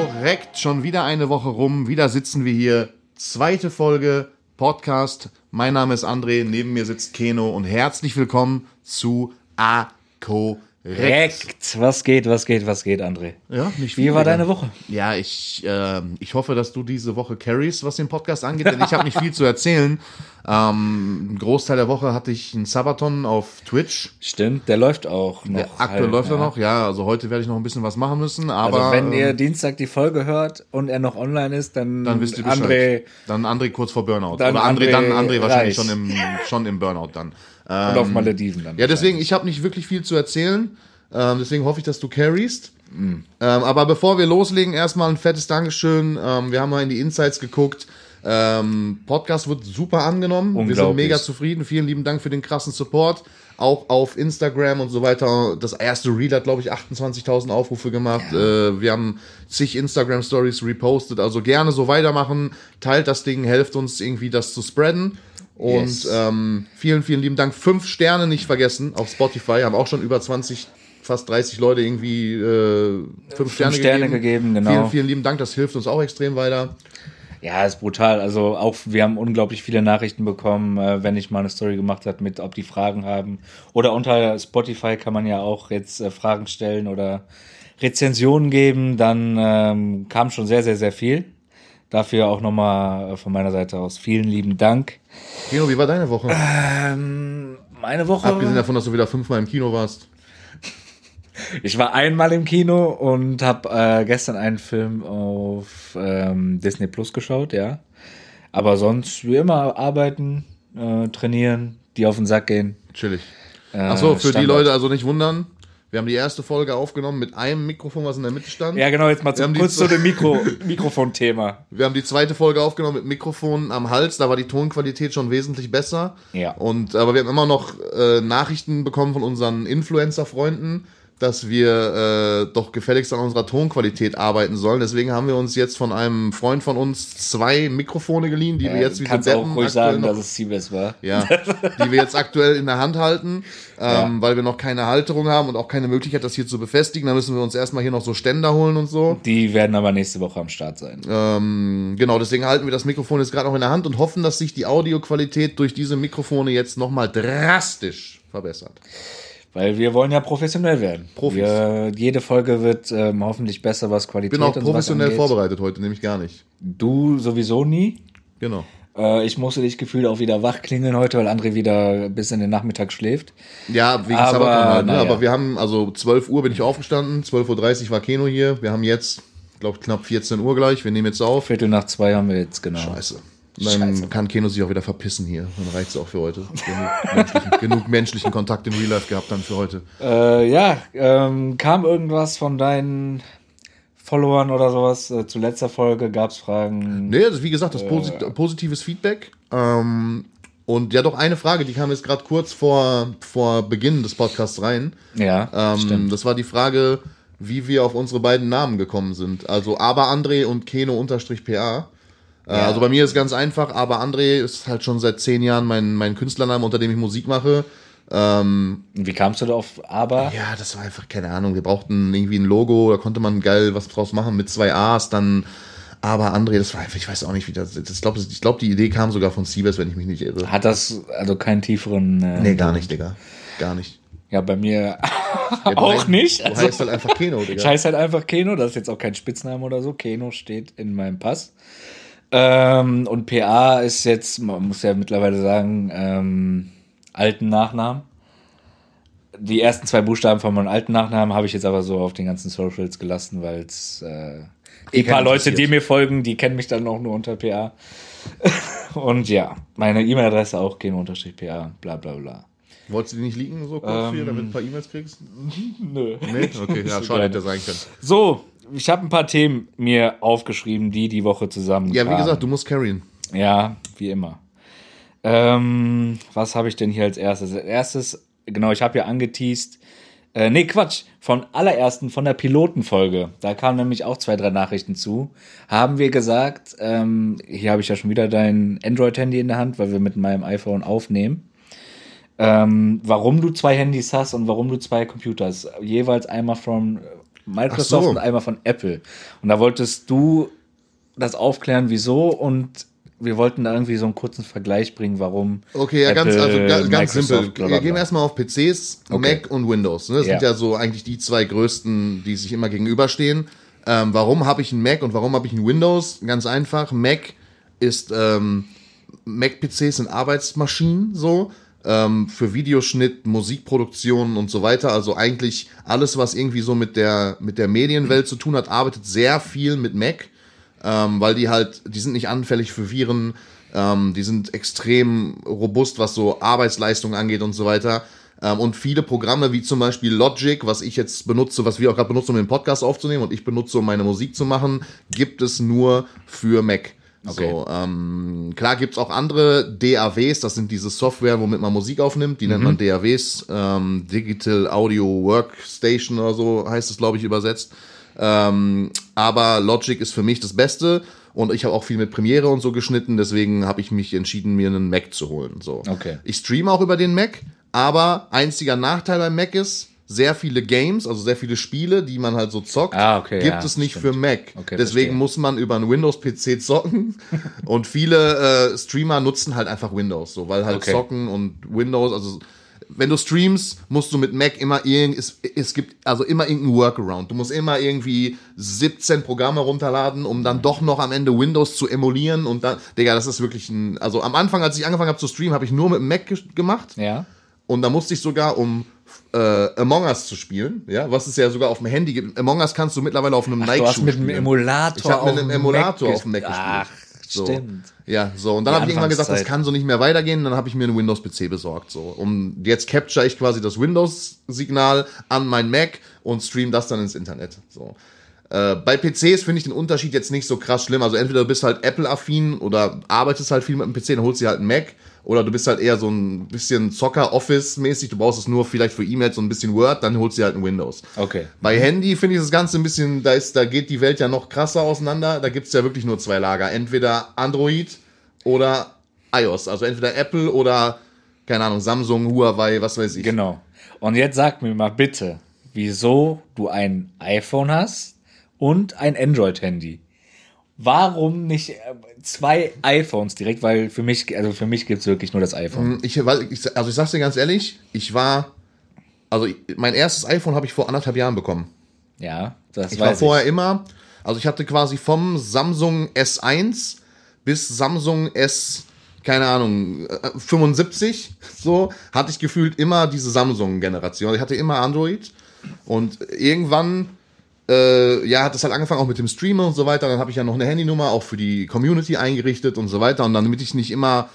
Korrekt, schon wieder eine Woche rum, wieder sitzen wir hier. Zweite Folge Podcast. Mein Name ist André, neben mir sitzt Keno und herzlich willkommen zu A Korrekt. Was geht, was geht, was geht, André? Ja, nicht Wie viel, war Digga. deine Woche? Ja, ich, ähm, ich hoffe, dass du diese Woche carries, was den Podcast angeht, denn ich habe nicht viel zu erzählen. Ähm, ein Großteil der Woche hatte ich einen Sabaton auf Twitch. Stimmt, der läuft auch noch. Der aktuell halt, läuft er ja. noch, ja. Also heute werde ich noch ein bisschen was machen müssen, aber Also wenn ihr ähm, Dienstag die Folge hört und er noch online ist, dann, dann wisst ihr Bescheid. André dann André kurz vor Burnout. Dann Oder André, André dann André wahrscheinlich reich. schon im, schon im Burnout dann. Ähm, und auf Malediven dann. Ja, deswegen, ich habe nicht wirklich viel zu erzählen. Ähm, deswegen hoffe ich, dass du carriest. Ähm, aber bevor wir loslegen, erstmal ein fettes Dankeschön. Ähm, wir haben mal in die Insights geguckt. Ähm, Podcast wird super angenommen. Wir sind mega zufrieden. Vielen lieben Dank für den krassen Support. Auch auf Instagram und so weiter. Das erste Reel hat, glaube ich, 28.000 Aufrufe gemacht. Äh, wir haben zig Instagram-Stories repostet. Also gerne so weitermachen. Teilt das Ding, helft uns irgendwie das zu spreaden. Und Yes. ähm, vielen, vielen lieben Dank. Fünf Sterne nicht vergessen auf Spotify. Haben auch schon über 20, fast 30 Leute irgendwie äh, fünf, Sterne, Sterne gegeben. gegeben, genau. Vielen, vielen lieben Dank. Das hilft uns auch extrem weiter. Ja, ist brutal. Also auch wir haben unglaublich viele Nachrichten bekommen, äh, wenn ich mal eine Story gemacht habe mit, ob die Fragen haben. Oder unter Spotify kann man ja auch jetzt äh, Fragen stellen oder Rezensionen geben. Dann ähm, kam schon sehr, sehr, sehr viel. Dafür auch nochmal äh, von meiner Seite aus vielen lieben Dank. Kino, wie war deine Woche? Ähm, meine Woche. Abgesehen davon, dass du wieder fünfmal im Kino warst. Ich war einmal im Kino und habe äh, gestern einen Film auf ähm, Disney Plus geschaut, ja. Aber sonst wie immer arbeiten, äh, trainieren, die auf den Sack gehen. Chillig. Äh, Achso, für die Standard. Leute also nicht wundern. Wir haben die erste Folge aufgenommen mit einem Mikrofon, was in der Mitte stand. Ja, genau, jetzt mal zum, kurz zu dem Mikro Mikrofonthema. Wir haben die zweite Folge aufgenommen mit Mikrofon am Hals, da war die Tonqualität schon wesentlich besser. Ja. Und aber wir haben immer noch äh, Nachrichten bekommen von unseren Influencer-Freunden, dass wir äh, doch gefälligst an unserer Tonqualität arbeiten sollen. Deswegen haben wir uns jetzt von einem Freund von uns zwei Mikrofone geliehen, die wir Äh, jetzt wie kannst auch ruhig sagen, noch- dass es Siebes war. ja, die wir jetzt aktuell in der Hand halten, ähm, weil wir noch keine Halterung haben und auch keine Möglichkeit, das hier zu befestigen. Da müssen wir uns erstmal hier noch so Ständer holen und so. Die werden aber nächste Woche am Start sein. Ähm, genau, deswegen halten wir das Mikrofon jetzt gerade noch in der Hand und hoffen, dass sich die Audioqualität durch diese Mikrofone jetzt nochmal drastisch verbessert. Weil wir wollen ja professionell werden. Profis. Wir, jede Folge wird ähm, hoffentlich besser, was Ich Qualität bin auch und sowas professionell angeht. vorbereitet heute, nämlich gar nicht. Du sowieso nie. Genau. Äh, ich musste dich gefühlt auch wieder wach klingeln heute, weil André wieder bis in den Nachmittag schläft. Ja, wegen Aber, Sabaton halt, ne? naja. Aber wir haben, also 12 Uhr bin ich aufgestanden, 12.30 Uhr war Keno hier. Wir haben jetzt, glaube knapp 14 Uhr gleich. Wir nehmen jetzt auf. Viertel nach zwei haben wir jetzt, genau. Scheiße. Dann Scheiße. kann Keno sich auch wieder verpissen hier. Dann reicht's auch für heute. Genug menschlichen, genug menschlichen Kontakt im Real Life gehabt dann für heute. Äh, ja, ähm, kam irgendwas von deinen Followern oder sowas? Äh, zu letzter Folge gab's Fragen. Nee, also wie gesagt, das Äh. posit positives Feedback. Ähm, und ja, doch eine Frage, die kam jetzt gerade kurz vor, vor Beginn des Podcasts rein. Ja, Ähm, stimmt. das war die Frage, wie wir auf unsere beiden Namen gekommen sind. Also Aber André und Keno unterstrich PA. Äh, Ja. Also bei mir ist ganz einfach, Aber André ist halt schon seit zehn Jahren mein, mein Künstlername, unter dem ich Musik mache. Ähm, Wie kamst du da auf Aber? ja, das war einfach, keine Ahnung, wir brauchten irgendwie ein Logo, da konnte man geil was draus machen mit zwei A's, dann aber André, das war einfach, ich weiß auch nicht, wie das, das ich glaube, die Idee kam sogar von Siebes, wenn ich mich nicht irre. Hat das also keinen tieferen. Äh, Nee, gar nicht, Digga. Gar nicht. Ja, bei mir Ja, du auch nicht. Du Also, heißt halt einfach Keno, Digga. ich heiße halt einfach Keno, das ist jetzt auch kein Spitzname oder so. Keno steht in meinem Pass. Ähm, und PA ist jetzt, man muss ja mittlerweile sagen, ähm, alten Nachnamen. Die ersten zwei Buchstaben von meinem alten Nachnamen habe ich jetzt aber so auf den ganzen Socials gelassen, weil es äh, die paar Leute, die mir folgen, die kennen mich dann auch nur unter PA. und ja, meine E-Mail-Adresse auch keno-pa, bla bla bla. Wolltest du die nicht leaken, so kurz Ähm, hier, damit du ein paar E-Mails kriegst? Nö. Nee? Okay, ja, schade, hätte sein können. So, ich habe ein paar Themen mir aufgeschrieben, die die Woche zusammen. Ja, wie gesagt, du musst carryen. Ja, wie immer. Ähm, was habe ich denn hier als erstes? Als erstes, genau, ich habe ja angeteased. Äh, nee, Quatsch. Von allerersten, von der Pilotenfolge. Da kamen nämlich auch zwei, drei Nachrichten zu. Haben wir gesagt, ähm, hier habe ich ja schon wieder dein Android-Handy in der Hand, weil wir mit meinem iPhone aufnehmen. Ähm, warum du zwei Handys hast und warum du zwei Computers. Jeweils einmal von Microsoft so. und einmal von Apple. Und da wolltest du das aufklären, wieso und wir wollten da irgendwie so einen kurzen Vergleich bringen, warum. Okay, ja, ganz, Apple, also ganz, ganz Microsoft, simpel. bla, bla, Wir gehen erstmal auf PCs, Mac und Windows. Ne? Das Ja. sind ja so eigentlich die zwei größten, die sich immer gegenüberstehen. Ähm, warum habe ich einen Mac und warum habe ich einen Windows? Ganz einfach. Mac ist, ähm, Mac-PCs sind Arbeitsmaschinen so. Ähm, für Videoschnitt, Musikproduktion und so weiter. Also eigentlich alles, was irgendwie so mit der, mit der Medienwelt zu tun hat, arbeitet sehr viel mit Mac ähm, weil die halt, die sind nicht anfällig für Viren, ähm, die sind extrem robust, was so Arbeitsleistung angeht und so weiter. Ähm, und viele Programme wie zum Beispiel Logic, was ich jetzt benutze, was wir auch gerade benutzen, um den Podcast aufzunehmen und ich benutze, um meine Musik zu machen, gibt es nur für Mac. Okay. So, ähm, klar gibt's auch andere DAWs, das sind diese Software, womit man Musik aufnimmt, die nennt man DAWs, ähm, Digital Audio Workstation oder so heißt es, glaube ich, übersetzt. Ähm, aber Logic ist für mich das Beste und ich habe auch viel mit Premiere und so geschnitten, deswegen habe ich mich entschieden, mir einen Mac zu holen. So. Okay. Ich streame auch über den Mac, aber einziger Nachteil beim Mac ist, sehr viele Games, also sehr viele Spiele, die man halt so zockt, Ah, okay, gibt ja, es nicht stimmt. für Mac. Okay, Deswegen verstehe. muss man über einen Windows-PC zocken und viele äh, Streamer nutzen halt einfach Windows, so, weil halt Okay. zocken und Windows, also wenn du streamst, musst du mit Mac immer irgend, es, es gibt also immer irgendeinen Workaround. Du musst immer irgendwie 17 Programme runterladen, um dann doch noch am Ende Windows zu emulieren und dann, Digga, das ist wirklich ein, also am Anfang, als ich angefangen habe zu streamen, habe ich nur mit Mac ge- gemacht Ja. und da musste ich sogar, um äh, Among Us zu spielen, ja, was es ja sogar auf dem Handy gibt. Among Us kannst du mittlerweile auf einem Du Nike hast mit einem Emulator Ich habe mit einem Emulator Mac auf dem Mac gespielt. Ach, So. stimmt. Ja, so. Und dann habe ich irgendwann gesagt, das kann so nicht mehr weitergehen. Dann habe ich mir einen Windows-PC besorgt. So. Und jetzt capture ich quasi das Windows-Signal an mein Mac und stream das dann ins Internet. So. Äh, bei PCs finde ich den Unterschied jetzt nicht so krass schlimm. Also entweder du bist halt Apple-affin oder arbeitest halt viel mit dem PC, dann holst du dir halt einen Mac. Oder du bist halt eher so ein bisschen Zocker-Office-mäßig. Du brauchst es nur vielleicht für E-Mails und ein bisschen Word, dann holst du dir halt ein Windows. Okay. Bei Handy finde ich das Ganze ein bisschen, da, ist, da geht die Welt ja noch krasser auseinander. Da gibt es ja wirklich nur zwei Lager. Entweder Android oder iOS. Also entweder Apple oder, keine Ahnung, Samsung, Huawei, was weiß ich. Genau. Und jetzt sag mir mal bitte, wieso du ein iPhone hast und ein Android-Handy. Warum nicht äh, zwei iPhones direkt? Weil für mich, also für mich gibt's wirklich nur das iPhone. Ich, weil, ich, also ich sag's dir ganz ehrlich, ich war, also mein erstes iPhone habe ich vor anderthalb Jahren bekommen. Ja, das Ich war vorher immer, also ich hatte quasi vom Samsung S1 bis Samsung S, keine Ahnung, äh, 75, so, hatte ich gefühlt immer diese Samsung-Generation. Ich hatte immer Android und irgendwann, äh, ja, hat es halt angefangen auch mit dem Streamer und so weiter. Dann habe ich ja noch eine Handynummer auch für die Community eingerichtet und so weiter. Und dann, damit ich nicht immer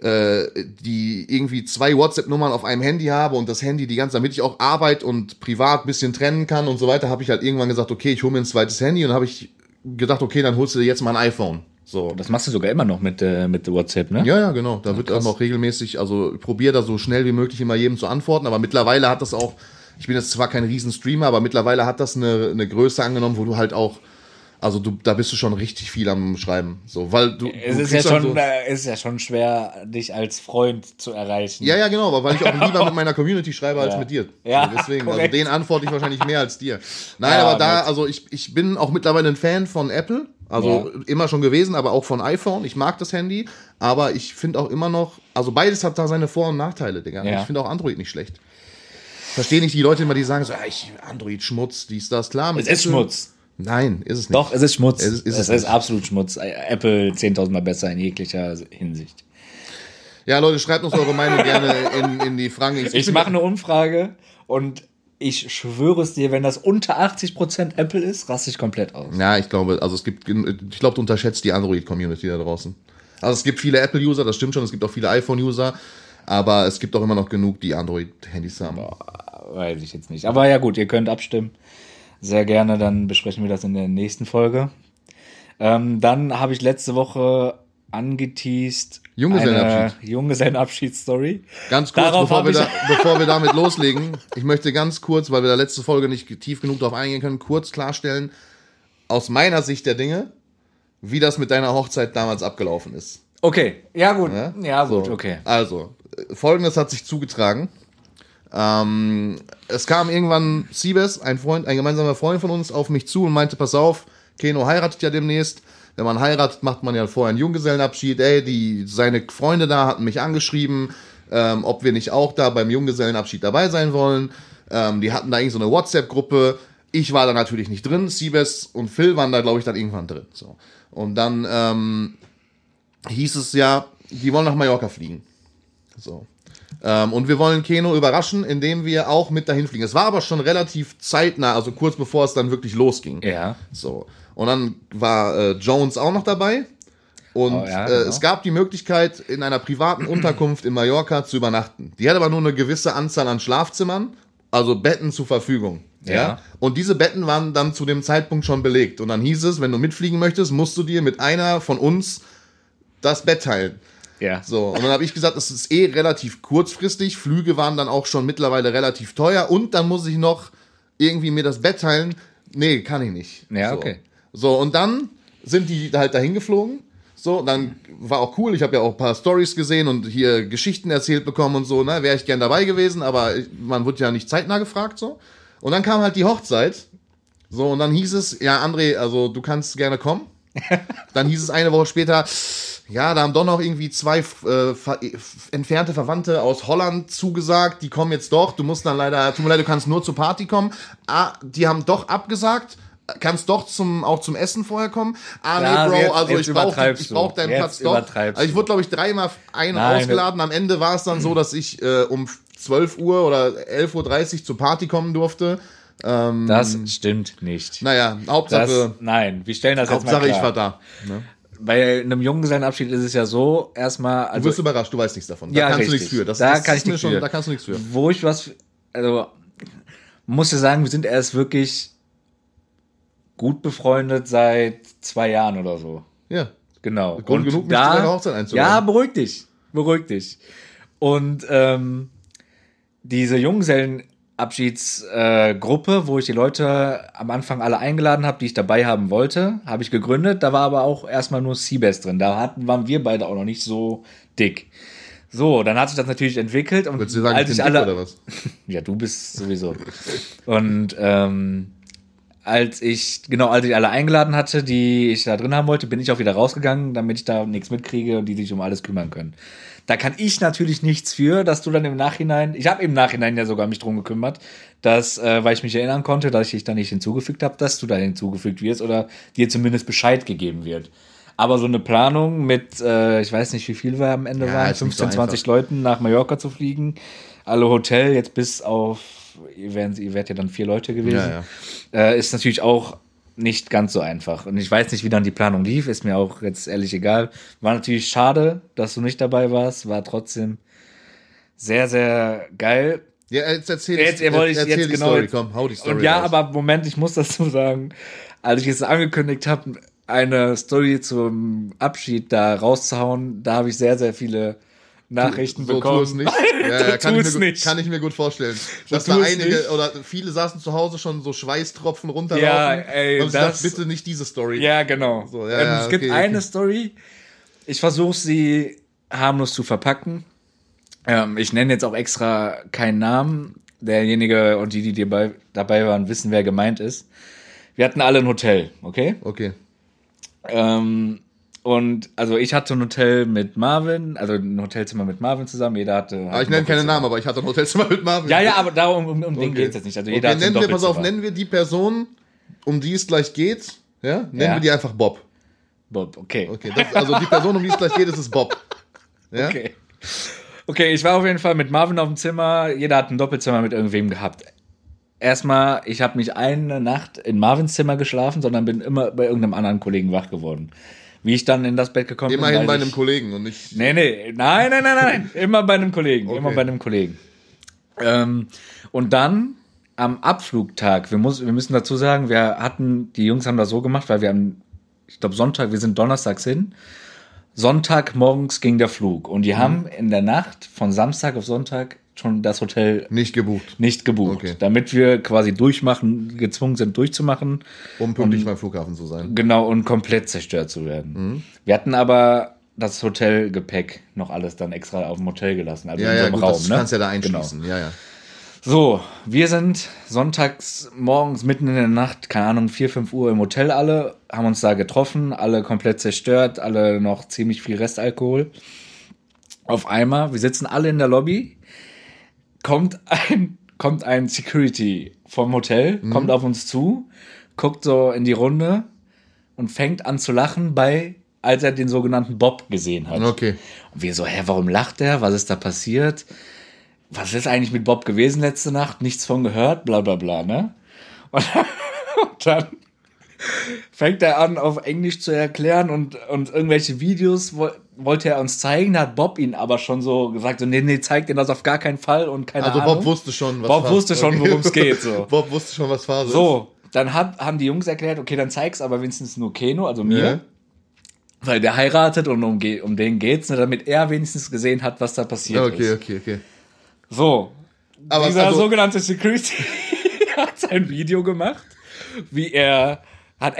äh, die irgendwie zwei WhatsApp-Nummern auf einem Handy habe und das Handy die ganze, damit ich auch Arbeit und Privat ein bisschen trennen kann und so weiter, habe ich halt irgendwann gesagt, okay, ich hole mir ein zweites Handy und habe ich gedacht, okay, dann holst du dir jetzt mal ein iPhone. So. Das machst du sogar immer noch mit, äh, mit WhatsApp, ne? Ja, ja, genau. Da wird auch noch regelmäßig, also ich probiere da so schnell wie möglich immer jedem zu antworten, aber mittlerweile hat das auch, ich bin jetzt zwar kein Riesenstreamer, aber mittlerweile hat das eine, eine Größe angenommen, wo du halt auch, also du, da bist du schon richtig viel am Schreiben. So, weil du. Es du ist ja, dann schon, so, äh, ist ja schon schwer, dich als Freund zu erreichen. Ja, ja, genau, aber weil ich auch lieber mit meiner Community schreibe als Ja. mit dir. Ja, so, deswegen, also den antworte ich wahrscheinlich mehr als dir. Nein, Ja, aber da, also ich, ich bin auch mittlerweile ein Fan von Apple. Also immer schon gewesen, aber auch von iPhone. Ich mag das Handy, aber ich finde auch immer noch, also beides hat da seine Vor- und Nachteile, Digga. Ja. Ich finde auch Android nicht schlecht. Verstehe nicht die Leute immer, die sagen so, ich, Android Schmutz, dies, das, klar. Es ist Schmutz. Nein, ist es nicht. Doch, es ist Schmutz. Es ist- ist es es ist absolut Schmutz. Apple 10.000 Mal besser in jeglicher Hinsicht. Ja, Leute, schreibt uns eure Meinung gerne in, in die Fragen. Ich bin- mache eine Umfrage und ich schwöre es dir, wenn das unter 80% Apple ist, raste ich komplett aus. Ja, ich glaube, also es gibt, ich glaube, du unterschätzt die Android-Community da draußen. Also es gibt viele Apple-User, das stimmt schon, es gibt auch viele iPhone-User, aber es gibt auch immer noch genug, die Android-Handys haben. Weiß ich jetzt nicht. Aber ja gut, ihr könnt abstimmen. Sehr gerne, dann besprechen wir das in der nächsten Folge. Ähm, dann habe ich letzte Woche angeteased Junggesellenabschied. eine Junggesellenabschiedsstory. Ganz kurz, Darauf bevor wir, da, bevor wir damit loslegen, ich möchte ganz kurz, weil wir da letzte Folge nicht tief genug darauf eingehen können, kurz klarstellen, aus meiner Sicht der Dinge, wie das mit deiner Hochzeit damals abgelaufen ist. Okay, ja gut. Ja? Ja, gut, So, okay. Also, folgendes hat sich zugetragen. Ähm, es kam irgendwann Siebes, ein Freund, ein gemeinsamer Freund von uns, auf mich zu und meinte, pass auf, Keno heiratet ja demnächst. Wenn man heiratet, macht man ja vorher einen Junggesellenabschied. Ey, die, seine Freunde da hatten mich angeschrieben, ähm, ob wir nicht auch da beim Junggesellenabschied dabei sein wollen. Ähm, die hatten da irgendwie so eine WhatsApp-Gruppe. Ich war da natürlich nicht drin. Siebes und Phil waren da, glaube ich, dann irgendwann drin. So. Und dann ähm, hieß es ja, die wollen nach Mallorca fliegen. So. Ähm, und wir wollen Keno überraschen, indem wir auch mit dahin fliegen. Es war aber schon relativ zeitnah, also kurz bevor es dann wirklich losging. Ja. So. Und dann war äh, Jones auch noch dabei. Und Oh, ja, äh, genau. es gab die Möglichkeit, in einer privaten Unterkunft in Mallorca zu übernachten. Die hat aber nur eine gewisse Anzahl an Schlafzimmern, also Betten zur Verfügung. Ja. Ja. Und diese Betten waren dann zu dem Zeitpunkt schon belegt. Und dann hieß es, wenn du mitfliegen möchtest, musst du dir mit einer von uns das Bett teilen. Ja. So, und dann habe ich gesagt, das ist eh relativ kurzfristig. Flüge waren dann auch schon mittlerweile relativ teuer. Und dann muss ich noch irgendwie mir das Bett teilen. Nee, kann ich nicht. Ja, so. okay. So, und dann sind die halt dahin geflogen. So, dann war auch cool. Ich habe ja auch ein paar Stories gesehen und hier Geschichten erzählt bekommen und so. Ne, wäre ich gern dabei gewesen, aber man wird ja nicht zeitnah gefragt so. Und dann kam halt die Hochzeit. So, und dann hieß es, ja, André, also du kannst gerne kommen. Dann hieß es eine Woche später, ja, da haben doch noch irgendwie zwei äh, ver entfernte Verwandte aus Holland zugesagt, die kommen jetzt doch. Du musst dann leider, tut mir leid, du kannst nur zur Party kommen. Ah, die haben doch abgesagt. Kannst doch zum, auch zum Essen vorher kommen. Ah, Ja, nee, Bro, jetzt- also jetzt ich brauche ich brauch deinen Jetzt Platz doch. Also ich wurde, glaube ich, dreimal ein- Nein, ausgeladen. Am Ende war es dann so, dass ich äh, um 12 Uhr oder 11.30 Uhr zur Party kommen durfte. Ähm, Das stimmt nicht. naja, Das, Hauptsache, nein, wir stellen das jetzt mal Hauptsache klar. ich war da. Ne? Bei einem Junggesellenabschied ist es ja so, erstmal, Du also wirst überrascht, du weißt nichts davon. Da Ja, kannst du richtig. nichts für. Das, Da das kann ich nichts schon, für. Da kannst du nichts für. wo ich was, also muss ja sagen, wir sind erst wirklich gut befreundet seit zwei Jahren oder so. Ja. Genau. Grund Und genug, mich zu deiner Hochzeit einzuladen. Ja, beruhig dich. Beruhig dich. Und ähm, diese Junggesellenabschiedsgruppe, äh, wo ich die Leute am Anfang alle eingeladen habe, die ich dabei haben wollte, habe ich gegründet. Da war aber auch erstmal nur Seabass drin. Da hatten, waren wir beide auch noch nicht so dick. So, dann hat sich das natürlich entwickelt. Und Würdest du sagen, als ich ich bin dick alle, oder was? ja, du bist sowieso. Und ähm, als ich, genau, als ich alle eingeladen hatte, die ich da drin haben wollte, bin ich auch wieder rausgegangen, damit ich da nichts mitkriege und die sich um alles kümmern können. Da kann ich natürlich nichts für, dass du dann im Nachhinein, ich habe im Nachhinein ja sogar mich drum gekümmert, dass, äh, weil ich mich erinnern konnte, dass ich dich da nicht hinzugefügt habe, dass du da hinzugefügt wirst oder dir zumindest Bescheid gegeben wird. Aber so eine Planung mit, äh, ich weiß nicht, wie viel wir am Ende Ja, waren, ist nicht so 15, 20 einfach. Leuten nach Mallorca zu fliegen, alle Hotel, jetzt bis auf, ihr, wärt ja dann vier Leute gewesen, Ja, Äh, ist natürlich auch nicht ganz so einfach. Und ich weiß nicht, wie dann die Planung lief, ist mir auch jetzt ehrlich egal. War natürlich schade, dass du nicht dabei warst, war trotzdem sehr, sehr geil. Ja, jetzt erzähl, Jetzt, ihr wollt ich erzähl jetzt die genau Story, jetzt- komm, hau die Story Und ja, raus. aber Moment, ich muss dazu sagen, als ich es angekündigt habe, eine Story zum Abschied da rauszuhauen, da habe ich sehr, sehr viele Nachrichten so bekommen. tu es nicht. Ja, ja, kann, ich mir, gut- nicht. kann ich mir gut vorstellen. So Dass da einige nicht. oder viele saßen zu Hause schon so Schweißtropfen runterlaufen. Ja, ey, und das- dachte, bitte nicht diese Story. Ja, genau. So, ja, ähm, es gibt okay, eine okay. Story. Ich versuche sie harmlos zu verpacken. Ähm, ich nenne jetzt auch extra keinen Namen. Derjenige und die, die dabei, dabei waren, wissen, wer gemeint ist. Wir hatten alle ein Hotel, okay? Okay. Ähm, und also ich hatte ein Hotel mit Marvin, also ein Hotelzimmer mit Marvin zusammen. Jeder hatte. Aber ich ein nenne keine. Namen, aber ich hatte ein Hotelzimmer mit Marvin. Ja, ja, aber darum um, um den Okay. geht es jetzt nicht. Also jeder okay, nennen wir, pass auf, nennen wir die Person, um die es gleich geht. Ja? Nennen Ja. wir die einfach Bob. Bob, okay. Okay, das, also die Person, um die es gleich geht, ist es Bob. Ja? Okay. Okay, ich war auf jeden Fall mit Marvin auf dem Zimmer. Jeder hat ein Doppelzimmer mit irgendwem gehabt. Erstmal, ich habe nicht eine Nacht in Marvins Zimmer geschlafen, sondern bin immer bei irgendeinem anderen Kollegen wach geworden. Wie ich dann in das Bett gekommen Immerhin bin. bei weiß einem ich- Kollegen und nicht. Nee, nee, nein, nein, nein, nein. Immer bei einem Kollegen. Okay. Immer bei einem Kollegen. Ähm, und dann am Abflugtag, wir, muss, wir müssen dazu sagen, wir hatten, die Jungs haben das so gemacht, weil wir am, ich glaube, Sonntag, wir sind donnerstags hin. Sonntag morgens ging der Flug und Mhm. die haben in der Nacht von Samstag auf Sonntag schon das Hotel Nicht gebucht, nicht gebucht, Okay. damit wir quasi durchmachen, gezwungen sind durchzumachen. um pünktlich beim Flughafen zu sein. Genau, und komplett zerstört zu werden. Mhm. Wir hatten aber das Hotelgepäck noch alles dann extra auf dem Hotel gelassen, also Ja, in ja, gut, Raum. das ne? kannst ja da Genau. einschließen. Ja, ja. So, wir sind sonntags morgens mitten in der Nacht, keine Ahnung, 4, 5 Uhr im Hotel alle, haben uns da getroffen, alle komplett zerstört, alle noch ziemlich viel Restalkohol. Auf einmal, wir sitzen alle in der Lobby, kommt ein, kommt ein Security vom Hotel, Mhm. kommt auf uns zu, guckt so in die Runde und fängt an zu lachen bei, als er den sogenannten Bob gesehen hat. Okay. Und wir so, hä, warum lacht er? Was ist da passiert? Was ist eigentlich mit Bob gewesen letzte Nacht? Nichts von gehört, bla bla bla, ne? Und, und dann fängt er an, auf Englisch zu erklären und, und irgendwelche Videos wo, wollte er uns zeigen. Da hat Bob ihn aber schon so gesagt, so, nee, nee, zeigt dir das auf gar keinen Fall und keine Also Ahnung. Bob wusste schon, was Bob Phase- wusste schon, worum es geht, so. Bob wusste schon, was Phase. So, dann hat, haben die Jungs erklärt, okay, dann zeig's aber wenigstens nur Keno, also mir. Ja. Weil der heiratet und um, um den geht's, ne, damit er wenigstens gesehen hat, was da passiert Okay, ist. okay, okay. So, Aber dieser also, sogenannte Security hat sein Video gemacht, wie er hat,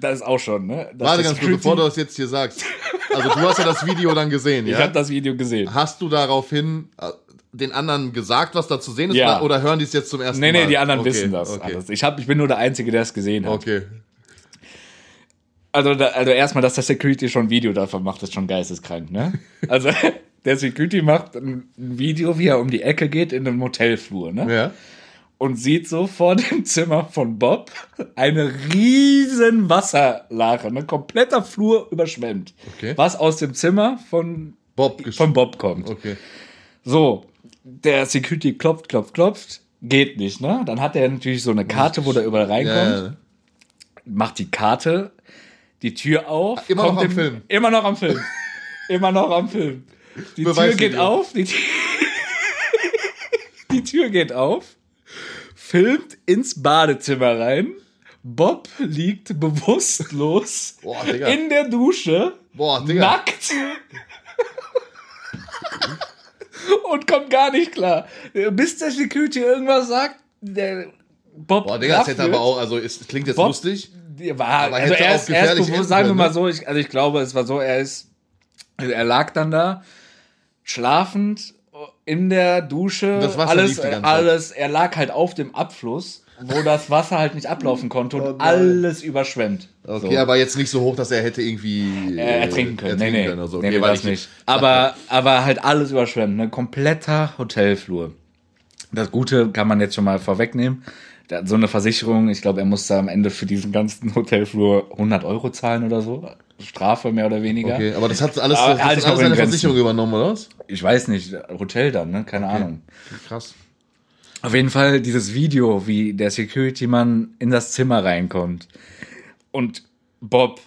das ist auch schon, ne? dass warte ganz kurz, bevor du das jetzt hier sagst. Also du hast ja das Video dann gesehen, Ich ja? habe das Video gesehen. Hast du daraufhin äh, den anderen gesagt, was da zu sehen ist? Ja. Oder, hören die es jetzt zum ersten Nee, Mal? nee, die anderen Okay, wissen das. Okay. Ich, hab, ich bin nur der Einzige, der es gesehen hat. okay. Also, da, also erstmal, dass der Security schon ein Video davon macht, ist schon geisteskrank, ne? Also, der Security macht ein ein Video, wie er um die Ecke geht in einem Hotelflur, ne? Ja. Und sieht so vor dem Zimmer von Bob eine riesen Wasserlache, ne? Kompletter Flur überschwemmt. Okay. Was aus dem Zimmer von, Bob von Bob kommt. Okay. So, der Security klopft, klopft, klopft. Geht nicht, ne? Dann hat er natürlich so eine Karte, wo der überall reinkommt. Ja, macht die Karte, die Tür auf. Immer noch am im- Film. Immer noch am Film. immer noch am Film. Die Tür Beweisvideo. geht auf. Die, Tür- die Tür geht auf. Filmt ins Badezimmer rein. Bob liegt bewusstlos Boah, in der Dusche. Boah. Nackt. Und kommt gar nicht klar. Bis der Security irgendwas sagt, der Bob. Boah, Digga, das hätte aber auch, also es klingt jetzt Bob- lustig. War, Aber also hätte er auch ist, er ist gefährlich bewusst, sagen wir mal ne? so, ich, also ich glaube, es war so, er ist, er lag dann da, schlafend in der Dusche, alles, alles, er lag halt auf dem Abfluss, wo das Wasser halt nicht ablaufen konnte und Oh alles überschwemmt. Okay, so. aber jetzt nicht so hoch, dass er hätte irgendwie äh, ertrinken können. ertrinken nee, nee, können nee, Okay, nee weil das ich- nicht. Aber, aber halt alles überschwemmt, ne? Kompletter Hotelflur. Das Gute kann man jetzt schon mal vorwegnehmen. Der hat so eine Versicherung, ich glaube, er musste am Ende für diesen ganzen Hotelflur 100 Euro zahlen oder so. Strafe mehr oder weniger. Okay, aber das hat alles, Aber das halt alles seine. Versicherung übernommen, oder was? Ich weiß nicht, Hotel dann, ne? Keine Ahnung. Krass. Auf jeden Fall dieses Video, wie der Security-Mann in das Zimmer reinkommt und Bob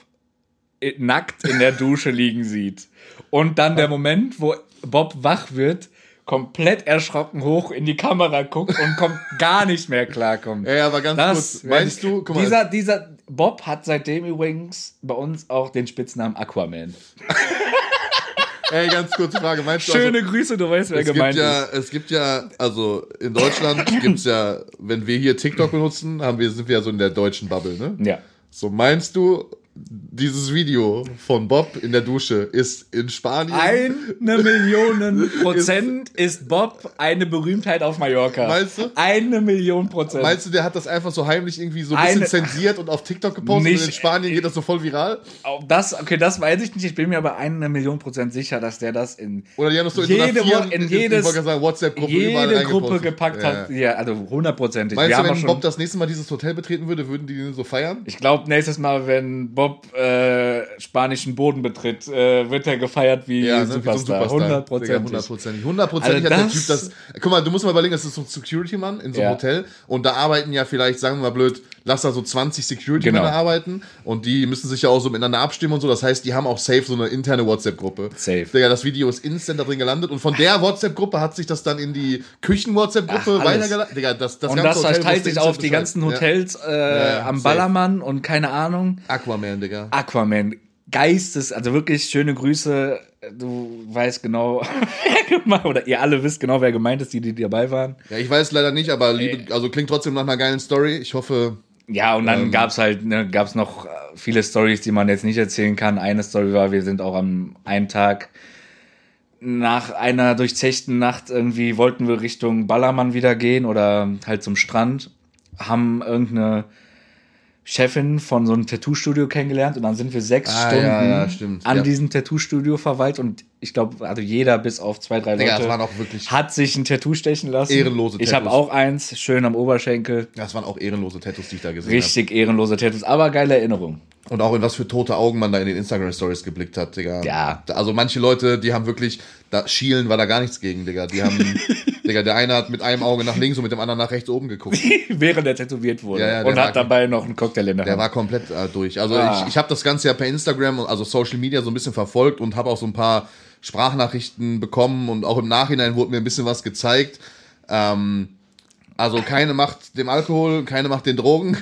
nackt in der Dusche liegen sieht. Und dann der Moment, wo Bob wach wird, komplett erschrocken hoch in die Kamera guckt und kommt gar nicht mehr klarkommt. Ja, ja, aber ganz Das, kurz, meinst du, guck mal, dieser, dieser Bob hat seitdem übrigens bei uns auch den Spitznamen Aquaman. ey, ganz kurze Frage, meinst du, Schöne also, Grüße, du weißt, wer es gibt gemeint ja, ist. es gibt ja, also in Deutschland gibt's ja, wenn wir hier TikTok benutzen, haben wir, sind wir ja so in der deutschen Bubble, ne? Ja. So, meinst du, dieses Video von Bob in der Dusche ist in Spanien? Eine Million Prozent ist Bob eine Berühmtheit auf Mallorca. Meinst du? Eine Million Prozent. Meinst du, der hat das einfach so heimlich irgendwie so ein bisschen Eine- zensiert und auf TikTok gepostet Nicht- und in Spanien geht das so voll viral? Auch das, okay, das weiß ich nicht. Ich bin mir aber eine Million Prozent sicher, dass der das in Oder die haben das so in Jede in jedes- sagen, WhatsApp-Gruppe jede Gruppe gepackt Ja. hat. Ja, also hundertprozentig. Meinst Wir du, wenn Bob das nächste Mal dieses Hotel betreten würde, würden die den so feiern? ich glaube, nächstes Mal, wenn Bob äh, spanischen Boden betritt, äh, wird er gefeiert wie Ja, ne, wie so ein Superstar. Digga, Hundertprozentig. Hundertprozentig. Hundertprozentig Also hat der Typ das. Guck mal, du musst mal überlegen, das ist so ein Security-Mann in so einem Ja. Hotel und da arbeiten ja vielleicht, sagen wir mal blöd, lass da so 20 Security-Männer Genau. arbeiten und die müssen sich ja auch so miteinander abstimmen und so. Das heißt, die haben auch safe so eine interne WhatsApp-Gruppe. Safe. Digga, das Video ist instant da drin gelandet und von der WhatsApp-Gruppe hat sich das dann in die Küchen-WhatsApp-Gruppe weitergeleitet. Digga, das, das Und ganze das verteilt sich auf die ganzen Ja. Hotels äh, ja, am safe. Ballermann und keine Ahnung. Aquaman, Digga. Aquaman, Geistes, also wirklich schöne Grüße. Du weißt genau, wer gemeint, oder ihr alle wisst genau, wer gemeint ist, die, die dabei waren. Ja, ich weiß leider nicht, aber liebe, also klingt trotzdem nach einer geilen Story. Ich hoffe, Ja, und dann Ähm. gab's halt, ne, gab's noch äh, viele Stories, die man jetzt nicht erzählen kann. Eine Story war, wir sind auch am einen Tag nach einer durchzechten Nacht irgendwie wollten wir Richtung Ballermann wieder gehen oder halt zum Strand, haben irgendeine Chefin von so einem Tattoo-Studio kennengelernt und dann sind wir sechs Ah, Stunden ja, ja, an ja. diesem Tattoo-Studio verweilt und ich glaube, also jeder bis auf zwei, drei Digga, Leute wirklich- hat sich ein Tattoo stechen lassen. Ehrenlose Ich habe Tattoos. auch eins, schön am Oberschenkel. Das waren auch ehrenlose Tattoos, die ich da gesehen Richtig ehrenlose Tattoos, aber geile Erinnerung. Und auch in was für tote Augen man da in den Instagram-Stories geblickt hat, Digga. Ja. Also manche Leute, die haben wirklich, da schielen war da gar nichts gegen, Digga. Die haben, Digga, der eine hat mit einem Auge nach links und mit dem anderen nach rechts oben geguckt. Während er tätowiert wurde. Ja, ja, der und war- hat dabei noch einen Cocktail in der Der Hand. war komplett äh, durch. Also Ah. ich, ich habe das Ganze ja per Instagram, und- also Social Media so ein bisschen verfolgt und habe auch so ein paar Sprachnachrichten bekommen und auch im Nachhinein wurde mir ein bisschen was gezeigt. Ähm, also keine macht dem Alkohol, keine macht den Drogen,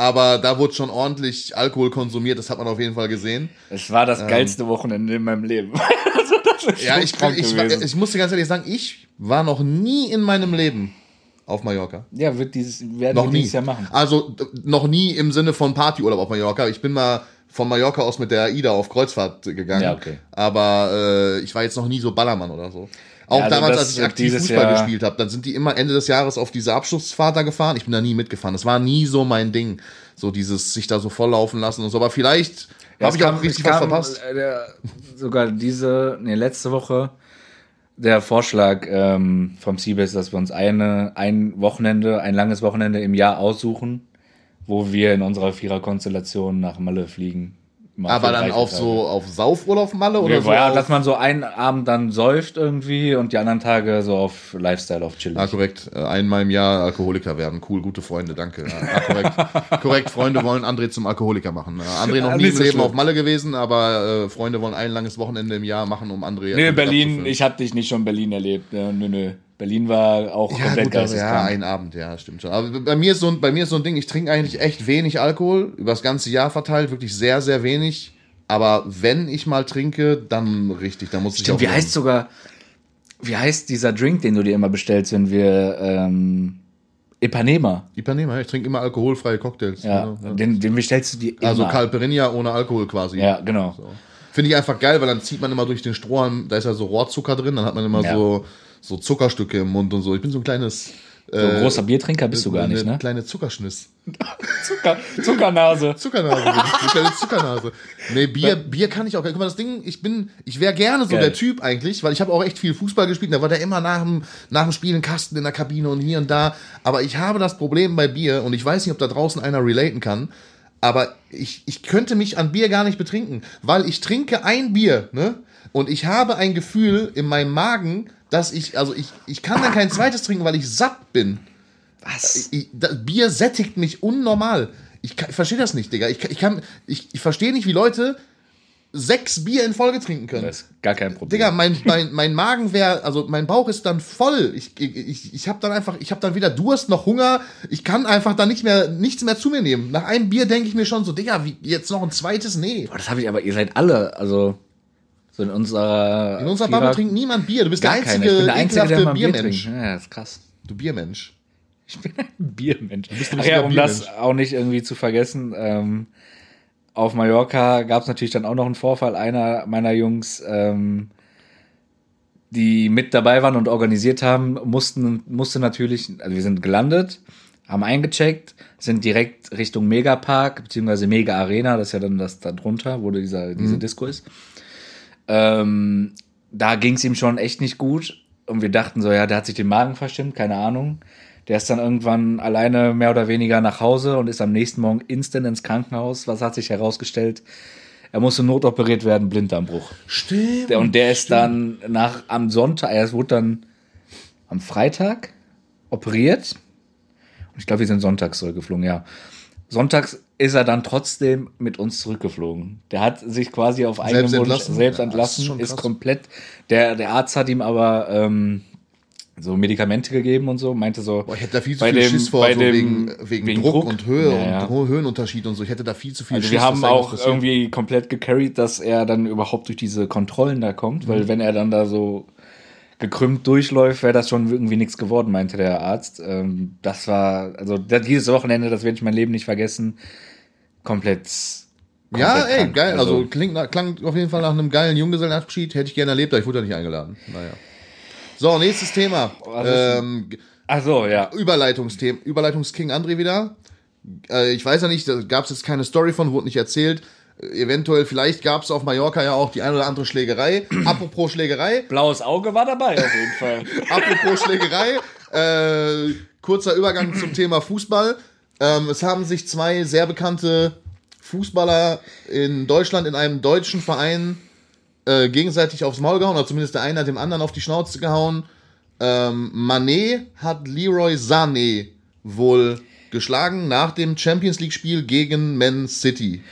aber da wurde schon ordentlich Alkohol konsumiert, das hat man auf jeden Fall gesehen. Es war das geilste Wochenende in meinem Leben. also Ja, ich, krank ich, ich muss dir ganz ehrlich sagen, ich war noch nie in meinem Leben auf Mallorca. ja, wird dieses, werden Noch wir nie. dieses Jahr machen. Also noch nie im Sinne von Partyurlaub auf Mallorca. Ich bin mal von Mallorca aus mit der AIDA auf Kreuzfahrt gegangen. Ja, okay. Aber äh, ich war jetzt noch nie so Ballermann oder so. Auch Ja, also damals, als ich aktiv Fußball Jahr- gespielt habe, dann sind die immer Ende des Jahres auf diese Abschlussfahrt da gefahren. Ich bin da nie mitgefahren. Das war nie so mein Ding. So dieses sich da so volllaufen lassen und so. Aber vielleicht Ja, habe ich auch kam- richtig es was verpasst. äh, Der, sogar diese, nee, letzte Woche der Vorschlag ähm, vom Seabase, dass wir uns eine, ein Wochenende, ein langes Wochenende im Jahr aussuchen, wo wir in unserer Vierer-Konstellation nach Malle fliegen. Mal Aber dann 30 auf Tage. so auf Saufurlaub Malle oder Ja, so? ja, dass man so einen Abend dann säuft irgendwie und die anderen Tage so auf Lifestyle, auf chillig. Ah, korrekt. Äh, Einmal im Jahr Alkoholiker werden. Cool, gute Freunde, danke. Ja, korrekt. korrekt, Freunde wollen André zum Alkoholiker machen. Äh, André noch nie im Leben auf Malle gewesen, aber äh, Freunde wollen ein langes Wochenende im Jahr machen, um André. Nee, Berlin, ich hab dich nicht schon in Berlin erlebt. Ja, nö, nö. Berlin war auch ja, komplett aber ja, ein Abend, ja, stimmt schon. Aber bei mir ist so ein, bei mir ist so ein Ding, ich trinke eigentlich echt wenig Alkohol, über das ganze Jahr verteilt, wirklich sehr, sehr wenig. Aber wenn ich mal trinke, dann richtig, dann muss ich Stimmt, auch wie heißt sogar, wie heißt dieser Drink, den du dir immer bestellst, wenn wir ähm, Ipanema? Ipanema, ich trinke immer alkoholfreie Cocktails. Ja, genau, Den, den bestellst du dir immer. Also Calperinia ohne Alkohol quasi. Ja, genau. Finde ich einfach geil, weil dann zieht man immer durch den Strohhalm, da ist ja so Rohrzucker drin, dann hat man immer Ja. so, so Zuckerstücke im Mund und so. Ich bin so ein kleines. So ein großer Biertrinker bist du gar nicht, ne? kleine Zuckerschniss. Zucker, Zuckernase. Zuckernase, eine kleine Zuckernase. Nee, Bier, Bier kann ich auch. Guck mal, das Ding, ich bin, ich wäre gerne so Geil. der Typ eigentlich, weil ich habe auch echt viel Fußball gespielt. Da war der immer nach dem, nach dem Spiel ein Kasten in der Kabine und hier und da. Aber ich habe das Problem bei Bier und ich weiß nicht, ob da draußen einer relaten kann. Aber ich, ich könnte mich an Bier gar nicht betrinken, weil ich trinke ein Bier, ne? Und ich habe ein Gefühl in meinem Magen, dass ich, also ich, ich kann dann kein zweites trinken, weil ich satt bin. Was? Ich, das Bier sättigt mich unnormal. Ich, ich verstehe das nicht, Digga. Ich, kann- ich, kann, ich, ich verstehe nicht, wie Leute sechs Bier in Folge trinken können. Das ist gar kein Problem. Digga, mein, mein, mein Magen wäre, also mein Bauch ist dann voll. Ich, ich, ich, ich habe dann einfach, ich habe dann weder Durst noch Hunger. Ich kann einfach dann nicht mehr, nichts mehr zu mir nehmen. Nach einem Bier denke ich mir schon so, Digga, wie, jetzt noch ein zweites? Nee. Boah, das habe ich aber, ihr seid alle, also so in unserer In unserer Vierer- Bubble trinkt niemand Bier. Du bist der einzige, Ich bin der Einzige, der mal Bier Biermensch. trinkt. Ja, das ist krass. Du Biermensch. Ich bin ein Biermensch. bist ein Ach ja, um das auch nicht irgendwie zu vergessen, ähm, auf Mallorca gab es natürlich dann auch noch einen Vorfall. Einer meiner Jungs, ähm, die mit dabei waren und organisiert haben, mussten, musste natürlich, also wir sind gelandet, haben eingecheckt, sind direkt Richtung Megapark, beziehungsweise Mega Arena, das ist ja dann das da drunter, wo dieser, diese Disco ist. Ähm, da ging es ihm schon echt nicht gut. Und wir dachten so, ja, der hat sich den Magen verstimmt, keine Ahnung. Der ist dann irgendwann alleine mehr oder weniger nach Hause und ist am nächsten Morgen instant ins Krankenhaus. Was hat sich herausgestellt? Er musste notoperiert werden, Blinddarmbruch. Stimmt. Und der ist dann nach am Sonntag, er wurde dann am Freitag operiert. Und ich glaube, wir sind sonntags zurückgeflogen, ja. Sonntags ist er dann trotzdem mit uns zurückgeflogen. Der hat sich quasi auf eigenen Selbst Wunsch entlassen? selbst Ja, entlassen, ist ist, komplett. Der, der Arzt hat ihm aber ähm, so Medikamente gegeben und so, meinte so. Boah, ich hätte da viel zu viel dem- Schiss vor, so dem- wegen, wegen, wegen Druck, Druck. und Höhe Ja, ja. und Höhenunterschied und so. Ich hätte da viel zu viel Also Schiss. wir haben auch irgendwie komplett gecarried, dass er dann überhaupt durch diese Kontrollen da kommt, Mhm. weil wenn er dann da so gekrümmt durchläuft, wäre das schon irgendwie nichts geworden, meinte der Arzt. Ähm, das war, also das, dieses Wochenende, das werde ich mein Leben nicht vergessen, komplett Ja, komplett ey, krank. geil. Also, klingt, nach- klang auf jeden Fall nach einem geilen Junggesellenabschied. Hätte ich gerne erlebt, aber ich wurde da nicht eingeladen. Naja. So, nächstes Thema. Ähm, Ach so, ja. Überleitungsthema. Überleitungsking André wieder. Äh, ich weiß ja nicht, da gab es jetzt keine Story von, wurde nicht erzählt. Eventuell, vielleicht gab es auf Mallorca ja auch die ein oder andere Schlägerei. Apropos Schlägerei, Blaues Auge war dabei auf jeden Fall. apropos Schlägerei, äh, kurzer Übergang zum Thema Fußball. Ähm, es haben sich zwei sehr bekannte Fußballer in Deutschland in einem deutschen Verein äh, gegenseitig aufs Maul gehauen, oder zumindest der eine hat dem anderen auf die Schnauze gehauen. Ähm, Manet hat Leroy Sané wohl geschlagen nach dem Champions League Spiel gegen Man City.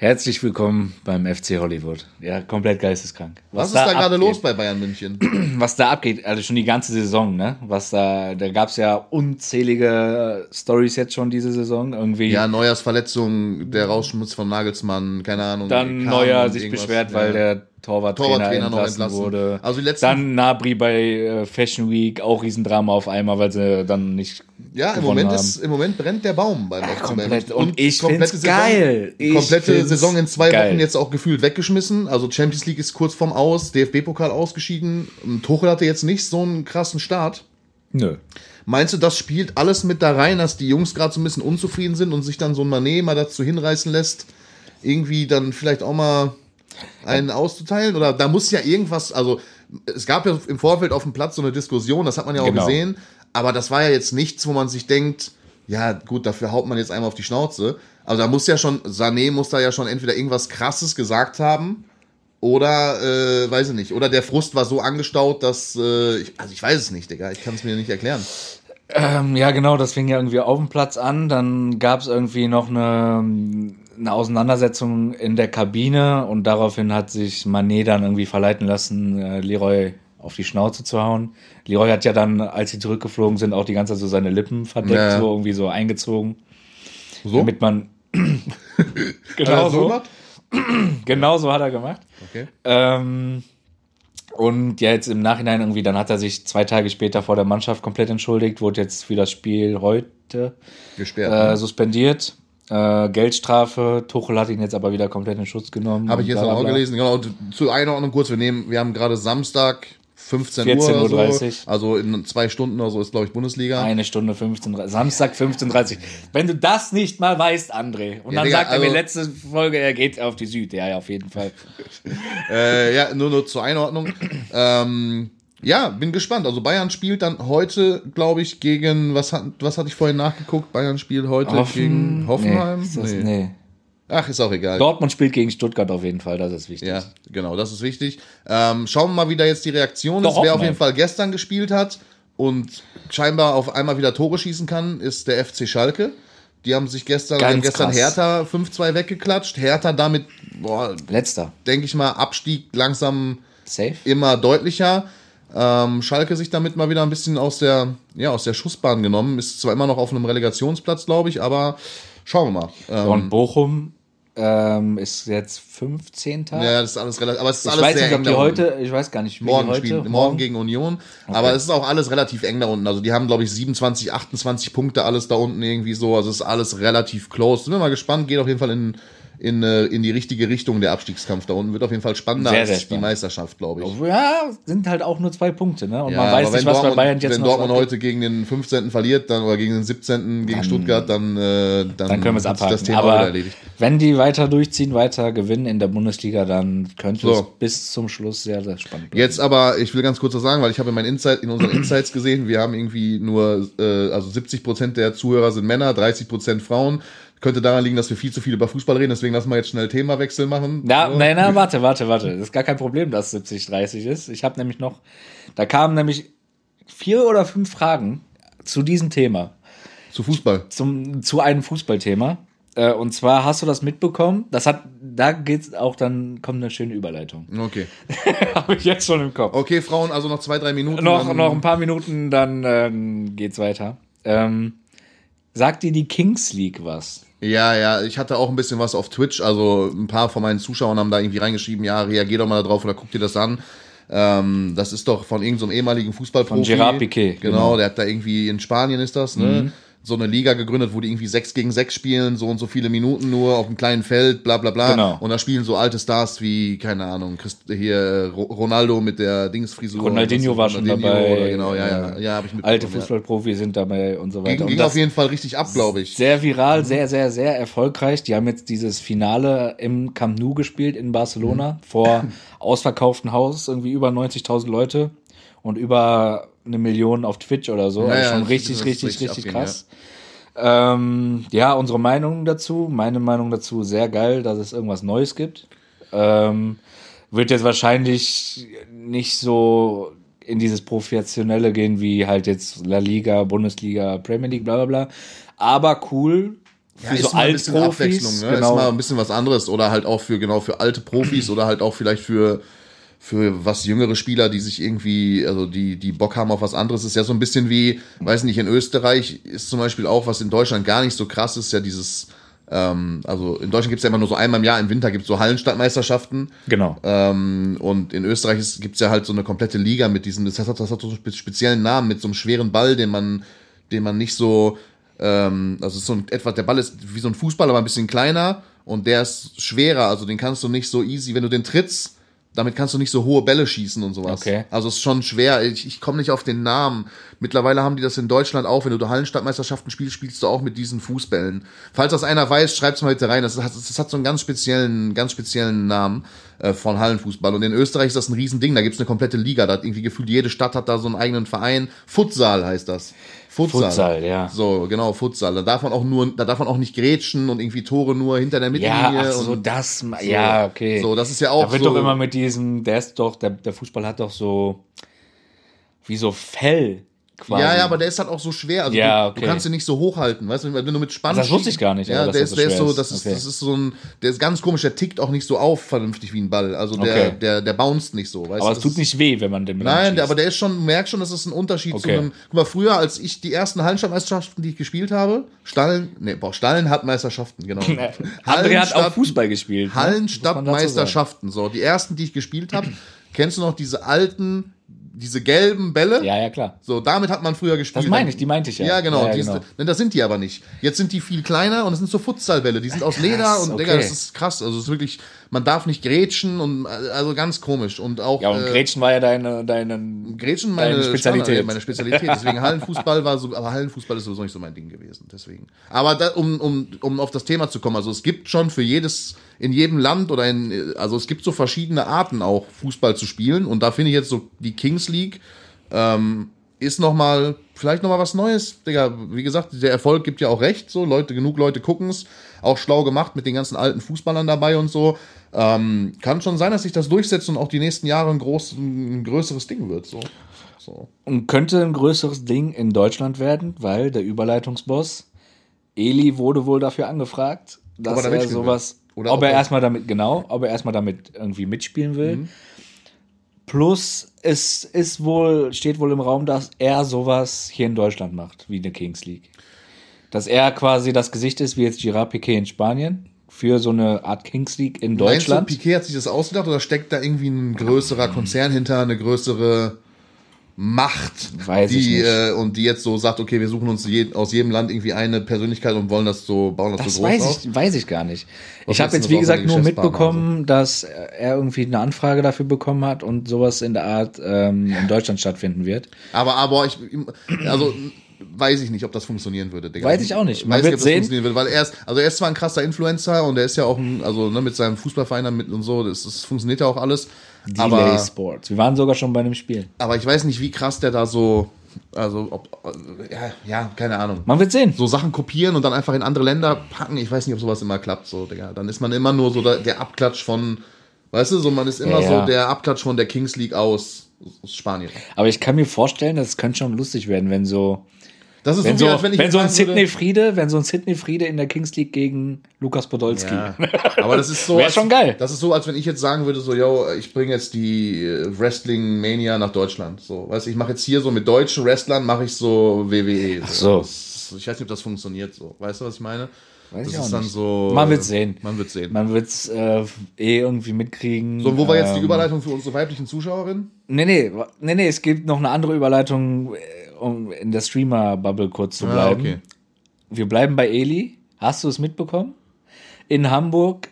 Herzlich willkommen beim FC Hollywood. Ja, komplett geisteskrank. Was, ist da gerade abgeht. los bei Bayern München? was da abgeht, also schon die ganze Saison, ne? Was da, da gab's ja unzählige Stories jetzt schon diese Saison. Irgendwie Ja, Neujahrsverletzung, der Rausschmutz von Nagelsmann, keine Ahnung. dann Neuer sich irgendwas. beschwert, Ja. weil der Torwarttrainer, Torwarttrainer noch entlassen, entlassen. wurde. Also die letzten- dann Nabri bei äh, Fashion Week, auch Riesendrama auf einmal, weil sie dann nicht Ja, im Moment, haben. ist, im Moment brennt der Baum beim FC komplett. Bayern. Und ich komplette Saison- geil. Die Ich komplette Saison in zwei geil. Wochen jetzt auch gefühlt weggeschmissen. Also Champions League ist kurz vorm Aus, DFB-Pokal ausgeschieden. Tuchel hatte jetzt nicht so einen krassen Start. Nö. Meinst du, das spielt alles mit da rein, dass die Jungs gerade so ein bisschen unzufrieden sind und sich dann so ein Manet mal dazu hinreißen lässt, irgendwie dann vielleicht auch mal einen auszuteilen? Oder da muss ja irgendwas, also es gab ja im Vorfeld auf dem Platz so eine Diskussion, das hat man ja auch Genau. gesehen, aber das war ja jetzt nichts, wo man sich denkt, ja gut, dafür haut man jetzt einmal auf die Schnauze. Also da muss ja schon, Sané muss da ja schon entweder irgendwas krasses gesagt haben oder, äh, weiß ich nicht, oder der Frust war so angestaut, dass, äh, ich, also ich weiß es nicht, Digga, ich kann es mir nicht erklären. Ähm, ja, genau, das fing ja irgendwie auf dem Platz an. Dann gab's irgendwie noch eine, eine Auseinandersetzung in der Kabine und daraufhin hat sich Manet dann irgendwie verleiten lassen, äh, Leroy auf die Schnauze zu hauen. Leroy hat ja dann, als sie zurückgeflogen sind, auch die ganze Zeit so seine Lippen verdeckt, Ja, ja. so irgendwie so eingezogen, So? damit man genau so, genau so hat er gemacht. Okay. Ähm, und ja, jetzt im Nachhinein irgendwie, dann hat er sich zwei Tage später vor der Mannschaft komplett entschuldigt, wurde jetzt für das Spiel heute Gesperrt. äh, ne? suspendiert. Äh, Geldstrafe, Tuchel hat ihn jetzt aber wieder komplett in Schutz genommen. Habe ich jetzt auch gelesen. Genau, zur Einordnung kurz, wir nehmen, wir haben gerade Samstag 15 Uhr 14:30 oder so. Also in zwei Stunden oder so ist, glaube ich, Bundesliga. Eine Stunde 15, Samstag 15.30 Wenn du das nicht mal weißt, André, und Ja, dann Digga, sagt er mir also- letzte Folge, er geht auf die Süd. Ja, ja, auf jeden Fall. Äh, ja, nur, nur zur Einordnung. ähm, ja, bin gespannt. Also Bayern spielt dann heute, glaube ich, gegen, was, hat, was hatte ich vorhin nachgeguckt? Bayern spielt heute gegen Hoffenheim? Nee, ist das, Nee. nee. Ach, ist auch egal. Dortmund spielt gegen Stuttgart auf jeden Fall, das ist wichtig. Ja, genau, das ist wichtig. Ähm, schauen wir mal, wie da jetzt die Reaktion Doch, ist. Wer auf jeden Fall gestern gespielt hat und scheinbar auf einmal wieder Tore schießen kann, ist der FC Schalke. Die haben sich gestern, haben gestern krass. Hertha 5-2 weggeklatscht. Hertha damit, boah, Letzter. denke ich mal, Abstieg langsam Safe? immer deutlicher. Ähm, Schalke sich damit mal wieder ein bisschen aus der, ja, aus der Schussbahn genommen. Ist zwar immer noch auf einem Relegationsplatz, glaube ich, aber schauen wir mal. Ähm, Und Bochum ähm, ist jetzt 15. ja, das ist alles relativ, aber es ist ich alles weiß sehr nicht, ob eng die heute, ich weiß gar nicht, wie Morgen heute, spielen, morgen gegen Union. Aber es ist auch alles relativ eng da unten. Also die haben, glaube ich, 27, 28 Punkte, alles da unten irgendwie so. Also es ist alles relativ close. Sind wir mal gespannt. Geht auf jeden Fall in, in, äh, in die richtige Richtung der Abstiegskampf da unten. Wird auf jeden Fall spannender Sehr, als sehr die. Meisterschaft, glaube ich. Ja, sind halt auch nur zwei Punkte, ne? Und Ja, man weiß nicht, wenn was bei Dortmund- Bayern jetzt Wenn noch Dortmund heute gegen den 15. verliert, dann oder gegen den 17. gegen Stuttgart, dann, äh, dann, Dann können wir es abhaken. das Thema wieder Aber erledigt. wenn die weiter durchziehen, weiter gewinnen in der Bundesliga, dann könnte So. es bis zum Schluss sehr, sehr spannend bleiben. Jetzt aber, ich will ganz kurz was sagen, weil ich habe in, meinen Insight, in unseren Insights gesehen, wir haben irgendwie nur, äh, also 70 Prozent der Zuhörer sind Männer, 30 Prozent Frauen. Könnte daran liegen, dass wir viel zu viel über Fußball reden, deswegen lassen wir jetzt schnell Themawechsel machen. Ja, So. nein, nein, warte, warte, warte. Das ist gar kein Problem, dass 70-30 ist. Ich habe nämlich noch, da kamen nämlich vier oder fünf Fragen zu diesem Thema, Zu Fußball. zum, zu einem Fußballthema. Äh, Und zwar hast du das mitbekommen? Das hat, da geht's auch dann, kommt eine schöne Überleitung. Okay. Habe ich jetzt schon im Kopf. Okay, Frauen, also noch zwei, drei Minuten. noch, noch ein paar Minuten, dann ähm, geht's weiter. Ähm, sagt dir die Kings League was? Ja, ja, ich hatte auch ein bisschen was auf Twitch. Also ein paar von meinen Zuschauern haben da irgendwie reingeschrieben, ja, reagier doch mal darauf oder guck dir das an. Ähm, das ist doch von irgendeinem ehemaligen Fußballprofi. Von Gerard Piqué, Genau, genau. der hat da irgendwie in Spanien ist das, ne? So eine Liga gegründet, wo die irgendwie sechs gegen sechs spielen, so und so viele Minuten nur auf einem kleinen Feld, bla bla bla. Genau. Und da spielen so alte Stars wie, keine Ahnung, Christ, hier Ro- Ronaldo mit der Dingsfrisur. Ronaldinho war schon Ronaldinho dabei. Oder genau, ja, ja, ja, hab ich. Alte ja. Fußballprofis sind dabei und so weiter. Ging, ging auf jeden Fall richtig ab, glaube ich. sehr viral, sehr, sehr, sehr erfolgreich. Die haben jetzt dieses Finale im Camp Nou gespielt in Barcelona Mhm. vor ausverkauftem Haus, irgendwie über 90.000 Leute und über eine Million auf Twitch oder so. Ja, also ja, schon das richtig, richtig, richtig richtig krass. Ähm, ja, unsere Meinung dazu, meine Meinung dazu, sehr geil, dass es irgendwas Neues gibt. Ähm, wird jetzt wahrscheinlich nicht so in dieses Professionelle gehen wie halt jetzt La Liga, Bundesliga, Premier League, bla bla bla. Aber cool für Ja, so ist mal ein bisschen Altprofis. Abwechslung, ne? Genau. Ist mal ein bisschen was anderes. Oder halt auch für, genau, für alte Profis oder halt auch vielleicht für, für was jüngere Spieler, die sich irgendwie, also die, die Bock haben auf was anderes. Ist ja so ein bisschen wie, weiß nicht, in Österreich ist zum Beispiel auch, was in Deutschland gar nicht so krass ist, ja dieses, ähm, also in Deutschland gibt's ja immer nur so einmal im Jahr, im Winter gibt's so Hallenstadtmeisterschaften. Genau. Ähm, und in Österreich ist- gibt's ja halt so eine komplette Liga mit diesem, das hat, das hat so einen spe- speziellen Namen, mit so einem schweren Ball, den man, den man nicht so, ähm, also es ist so ein, etwa, der Ball ist wie so ein Fußball, aber ein bisschen kleiner und der ist schwerer, also den kannst du nicht so easy, wenn du den trittst, damit kannst du nicht so hohe Bälle schießen und sowas. Okay. Also es ist schon schwer. Ich, ich komme nicht auf den Namen. Mittlerweile haben die das in Deutschland auch. Wenn du da Hallenstadtmeisterschaften spielst, spielst du auch mit diesen Fußbällen. Falls das einer weiß, schreibt's mal bitte rein. Das hat, das hat so einen ganz speziellen, ganz speziellen Namen äh, von Hallenfußball. Und in Österreich ist das ein Riesending. Da gibt's eine komplette Liga. Da hat irgendwie gefühlt jede Stadt hat da so einen eigenen Verein. Futsal heißt das. Futsal. Futsal, ja. So, genau, Futsal. Da darf man auch nur, da darf man auch nicht grätschen und irgendwie Tore nur hinter der Ja, Mittellinie. ach so, das, ja, okay. So, das ist ja auch Da wird so. doch immer mit diesem, der ist doch, der, der Fußball hat doch so, wie so Fell quasi. Ja, ja, aber der ist halt auch so schwer. Also Ja, du, okay. du kannst ihn nicht so hochhalten, weißt du, wenn du mit Spannung. Das wusste ich gar nicht, Ja, aber der ist, so der ist so, das ist, Okay. das ist so ein, der ist ganz komisch, der tickt auch nicht so auf vernünftig wie ein Ball. Also der, Okay. der, der bounced nicht so, weißt aber du. es das tut nicht weh, wenn man den mit Nein, der, aber der ist schon, du merkst schon, das ist ein Unterschied zu einem. Guck mal, früher, als ich die ersten Hallenstadtmeisterschaften, die ich gespielt habe, Stallen, nee, boah, Stallen hat Meisterschaften, genau. André hat auch Fußball gespielt. ne? Hallenstadtmeisterschaften, so. Die ersten, die ich gespielt habe, kennst du noch diese alten, diese gelben Bälle? Ja, ja, klar. So, damit hat man früher gespielt. Das meine ich, die meinte ich ja. Ja, genau. Ja, ja, genau. Ist, denn das sind die aber nicht. Jetzt sind die viel kleiner und es sind so Futsalbälle. Die sind aus Leder und okay. Digga, das ist krass. Also es ist wirklich, man darf nicht grätschen und also ganz komisch. Und auch Ja, und äh, Gretchen war ja deine, deine Grätschen meine Deine Spezialität. Standard- meine Spezialität. Deswegen Hallenfußball war so, aber Hallenfußball ist sowieso nicht so mein Ding gewesen. Deswegen. Aber da, um, um, um auf das Thema zu kommen, also es gibt schon für jedes, in jedem Land oder in, also es gibt so verschiedene Arten auch Fußball zu spielen. Und da finde ich jetzt so die Kings League ähm, ist noch mal vielleicht noch mal was Neues, Digga. Wie gesagt, der Erfolg gibt ja auch recht. So Leute, genug Leute gucken's. Auch schlau gemacht mit den ganzen alten Fußballern dabei und so. Ähm, kann schon sein, dass sich das durchsetzt und auch die nächsten Jahre ein, groß, ein größeres Ding wird. So. so. Und könnte ein größeres Ding in Deutschland werden, weil der Überleitungsboss Eli wurde wohl dafür angefragt, dass Ob er sowas. Oder ob ob er er- erstmal damit, genau, ob er erstmal damit irgendwie mitspielen will. Plus, es ist wohl, steht wohl im Raum, dass er sowas hier in Deutschland macht, wie eine Kings League. Dass er quasi das Gesicht ist, wie jetzt Girard Piquet in Spanien, für so eine Art Kings League in Deutschland. Meinst du, Piquet hat sich das ausgedacht oder steckt da irgendwie ein größerer Konzern hinter, eine größere Macht, Weiß ich die nicht. Äh, und die jetzt so sagt, okay, wir suchen uns je, aus jedem Land irgendwie eine Persönlichkeit und wollen das so bauen das, Das so groß weiß auf. ich, weiß ich gar nicht. Was ich habe jetzt, wie gesagt, nur mitbekommen, dass er irgendwie eine Anfrage dafür bekommen hat und sowas in der Art ähm, in Deutschland stattfinden wird. Aber, aber ich, also, weiß ich nicht, ob das funktionieren würde, Digga. Weiß ich auch nicht. Man Weiß wird nicht, ob das sehen. funktionieren würde, weil er ist, also er ist zwar ein krasser Influencer und er ist ja auch, ein, also, ne, mit seinem Fußballverein mit und so, das, das funktioniert ja auch alles. Delay Aber, Sports. Wir waren sogar schon bei einem Spiel. aber ich weiß nicht, wie krass der da so, also, ob, ja, ja, keine Ahnung. Man wird sehen. so Sachen kopieren und dann einfach in andere Länder packen. Ich weiß nicht, ob sowas immer klappt, so, Digga. Dann ist man immer nur so der, der Abklatsch von, weißt du, so, man ist immer Ja, ja. so der Abklatsch von der Kings League aus, aus Spanien. Aber ich kann mir vorstellen, das könnte schon lustig werden, wenn so, Das ist wenn so, wie, als wenn ich wenn so ein Sydney Friede, wenn so ein Sydney Friede in der Kings League gegen Lukas Podolski. Ja, aber das ist so. Wär als- schon geil. Das ist so, als wenn ich jetzt sagen würde, so, yo, ich bringe jetzt die äh, Wrestling Mania nach Deutschland. So, weißt du, ich mache jetzt hier so mit deutschen Wrestlern mache ich so WWE. Ach so. Ich weiß nicht, ob das funktioniert so. Weißt du, was ich meine? Weiß das ich ist dann nicht. so. Man wird sehen. Man wird sehen. Man wird es äh, eh irgendwie mitkriegen. so, wo war jetzt die Ähm, Überleitung für unsere weiblichen Zuschauerinnen? Nee, nee, nee, nee, es gibt noch eine andere Überleitung, äh, um in der Streamer-Bubble kurz zu Ah, bleiben. okay. wir bleiben bei Eli. Hast du es mitbekommen? In Hamburg,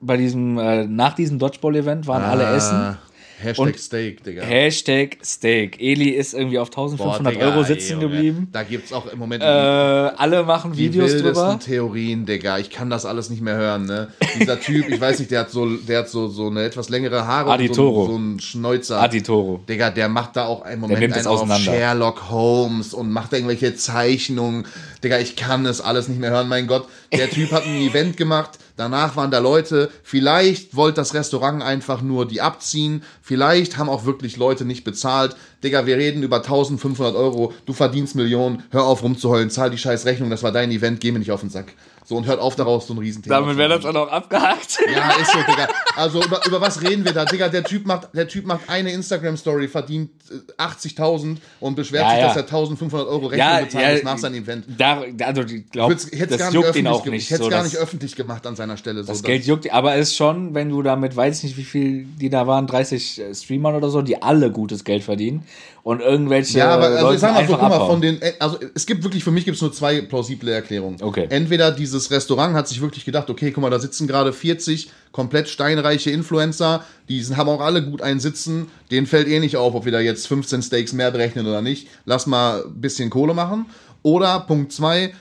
bei diesem, äh, nach diesem Dodgeball-Event waren alle Ah, essen. Hashtag Und- Steak, Digga. Hashtag Steak. Eli ist irgendwie auf 1500 Digga, Euro ey, sitzen Junge. geblieben. Da gibt's auch im Moment Äh, alle machen die Videos wildesten drüber. Theorien, Digga. Ich kann das alles nicht mehr hören, ne? Dieser Typ, ich weiß nicht, der hat so, der hat so, so eine etwas längere Haare Adi und so, so einen Schnäuzer. Adi Toro. Digga, der macht da auch einen Moment es einen auf. Sherlock Holmes und macht da irgendwelche Zeichnungen. Digga, ich kann es alles nicht mehr hören. Mein Gott, der Typ hat ein Event gemacht. Danach waren da Leute. Vielleicht wollte das Restaurant einfach nur die abziehen. Vielleicht haben auch wirklich Leute nicht bezahlt. Digga, wir reden über 1500 Euro. Du verdienst Millionen. Hör auf rumzuheulen. Zahl die scheiß Rechnung. Das war dein Event. Geh mir nicht auf den Sack. So, und hört auf daraus so ein Riesenthema. Damit wäre das dann auch abgehakt. Ja, ist so, Digga. Also über, über was reden wir da? Digga, der Typ macht, der typ macht eine Instagram-Story, verdient äh, 80.000 und beschwert Ja, sich, ja. dass er 1500 Euro Rechnung Ja, bezahlt ja, muss nach seinem Event. Da, also ich glaube, das gar, nicht juckt ihn öffentlich auch nicht. ich hätte es so, gar nicht öffentlich gemacht an seiner Stelle. So, das Geld juckt, aber es ist schon, wenn du damit, weiß ich nicht, wie viel die da waren, 30 Streamern oder so, die alle gutes Geld verdienen und irgendwelche Ja, aber also Leute ich sag mal so, einfach guck mal, von den, äh, also es gibt wirklich, für mich gibt es nur zwei plausible Erklärungen. Okay. Entweder dieses Restaurant hat sich wirklich gedacht, okay, guck mal, da sitzen gerade 40 komplett steinreiche Influencer, die sind, haben auch alle gut einen Sitzen, denen fällt eh nicht auf, ob wir da jetzt 15 Steaks mehr berechnen oder nicht. Lass mal ein bisschen Kohle machen. Oder Punkt zwei,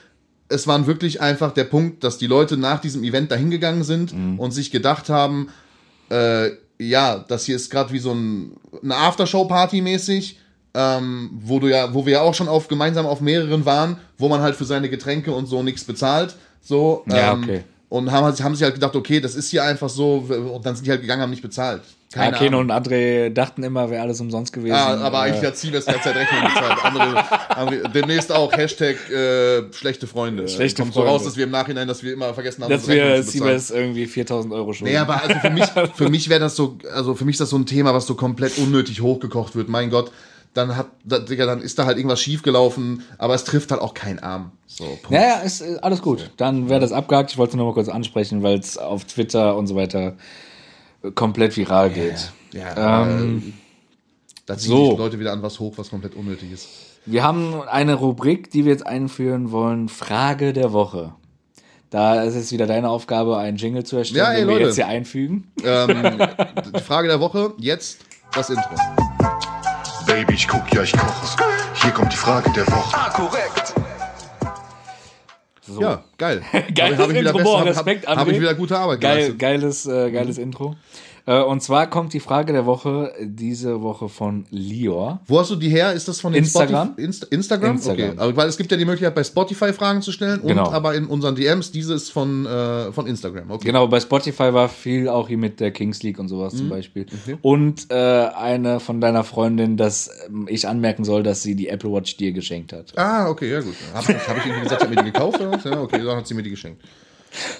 es waren wirklich einfach der Punkt, dass die Leute nach diesem Event dahin gegangen sind Mhm. und sich gedacht haben, äh, ja, das hier ist gerade wie so ein, eine Aftershow-Party mäßig, ähm, wo du ja, wo wir ja auch schon auf gemeinsam auf mehreren waren, wo man halt für seine Getränke und so nichts bezahlt. So, Ja, ähm, okay. Und haben, haben sich halt gedacht, okay, das ist hier einfach so, und dann sind die halt gegangen, haben nicht bezahlt. Keine ja, Keno und André dachten immer, wäre alles umsonst gewesen. Ah, aber Äh, eigentlich hat Siebes derzeit Rechnung bezahlt. Andere, andere, demnächst auch Hashtag äh, schlechte Freunde. Schlechte Kommt so Freunde. raus, dass wir im Nachhinein, dass wir immer vergessen haben, dass wir. Siebes irgendwie 4000 Euro schulden. Nee, aber also für mich, für mich wäre das so, also für mich ist das so ein Thema, was so komplett unnötig hochgekocht wird. Mein Gott, dann hat, dann ist da halt irgendwas schiefgelaufen, aber es trifft halt auch keinen Arm. So, Punkt. Ja, ja, ist äh, alles gut. Dann wäre das abgehakt. Ich wollte nur mal kurz ansprechen, weil es auf Twitter und so weiter äh, komplett viral geht. Ja, Ähm, äh, da ziehen so. sich Leute wieder an was hoch, was komplett unnötig ist. Wir haben eine Rubrik, die wir jetzt einführen wollen: Frage der Woche. Da ist es wieder deine Aufgabe, einen Jingle zu erstellen, Ja, ey, den wir Leute. jetzt hier einfügen. Ähm, die Frage der Woche, jetzt das Intro. Ich guck, ja, ich koche. Hier kommt die Frage der Woche. Ah, korrekt. So. Ja, geil. Geiles Hab ich wieder Intro, boah, hab- Respekt, hab, hab ich André. wieder gute Arbeit Geil, geleistet. geiles, äh, geiles Intro. Äh, und zwar kommt die Frage der Woche diese Woche von Lior. Wo hast du die her? Ist das von Instagram? Spotify, Inst Instagram? Instagram. Okay. Aber, weil es gibt ja die Möglichkeit, bei Spotify Fragen zu stellen Genau. und aber in unseren DMs, diese ist von, äh, von Instagram. Okay. Genau, bei Spotify war viel auch hier mit der Kings League und sowas Mhm. zum Beispiel. Und äh, eine von deiner Freundin, dass ähm, ich anmerken soll, dass sie die Apple Watch dir geschenkt hat. Ah, okay, ja gut. Habe ich, hab ich irgendwie gesagt, ich habe mir die gekauft oder? Ja, okay, dann hat sie mir die geschenkt.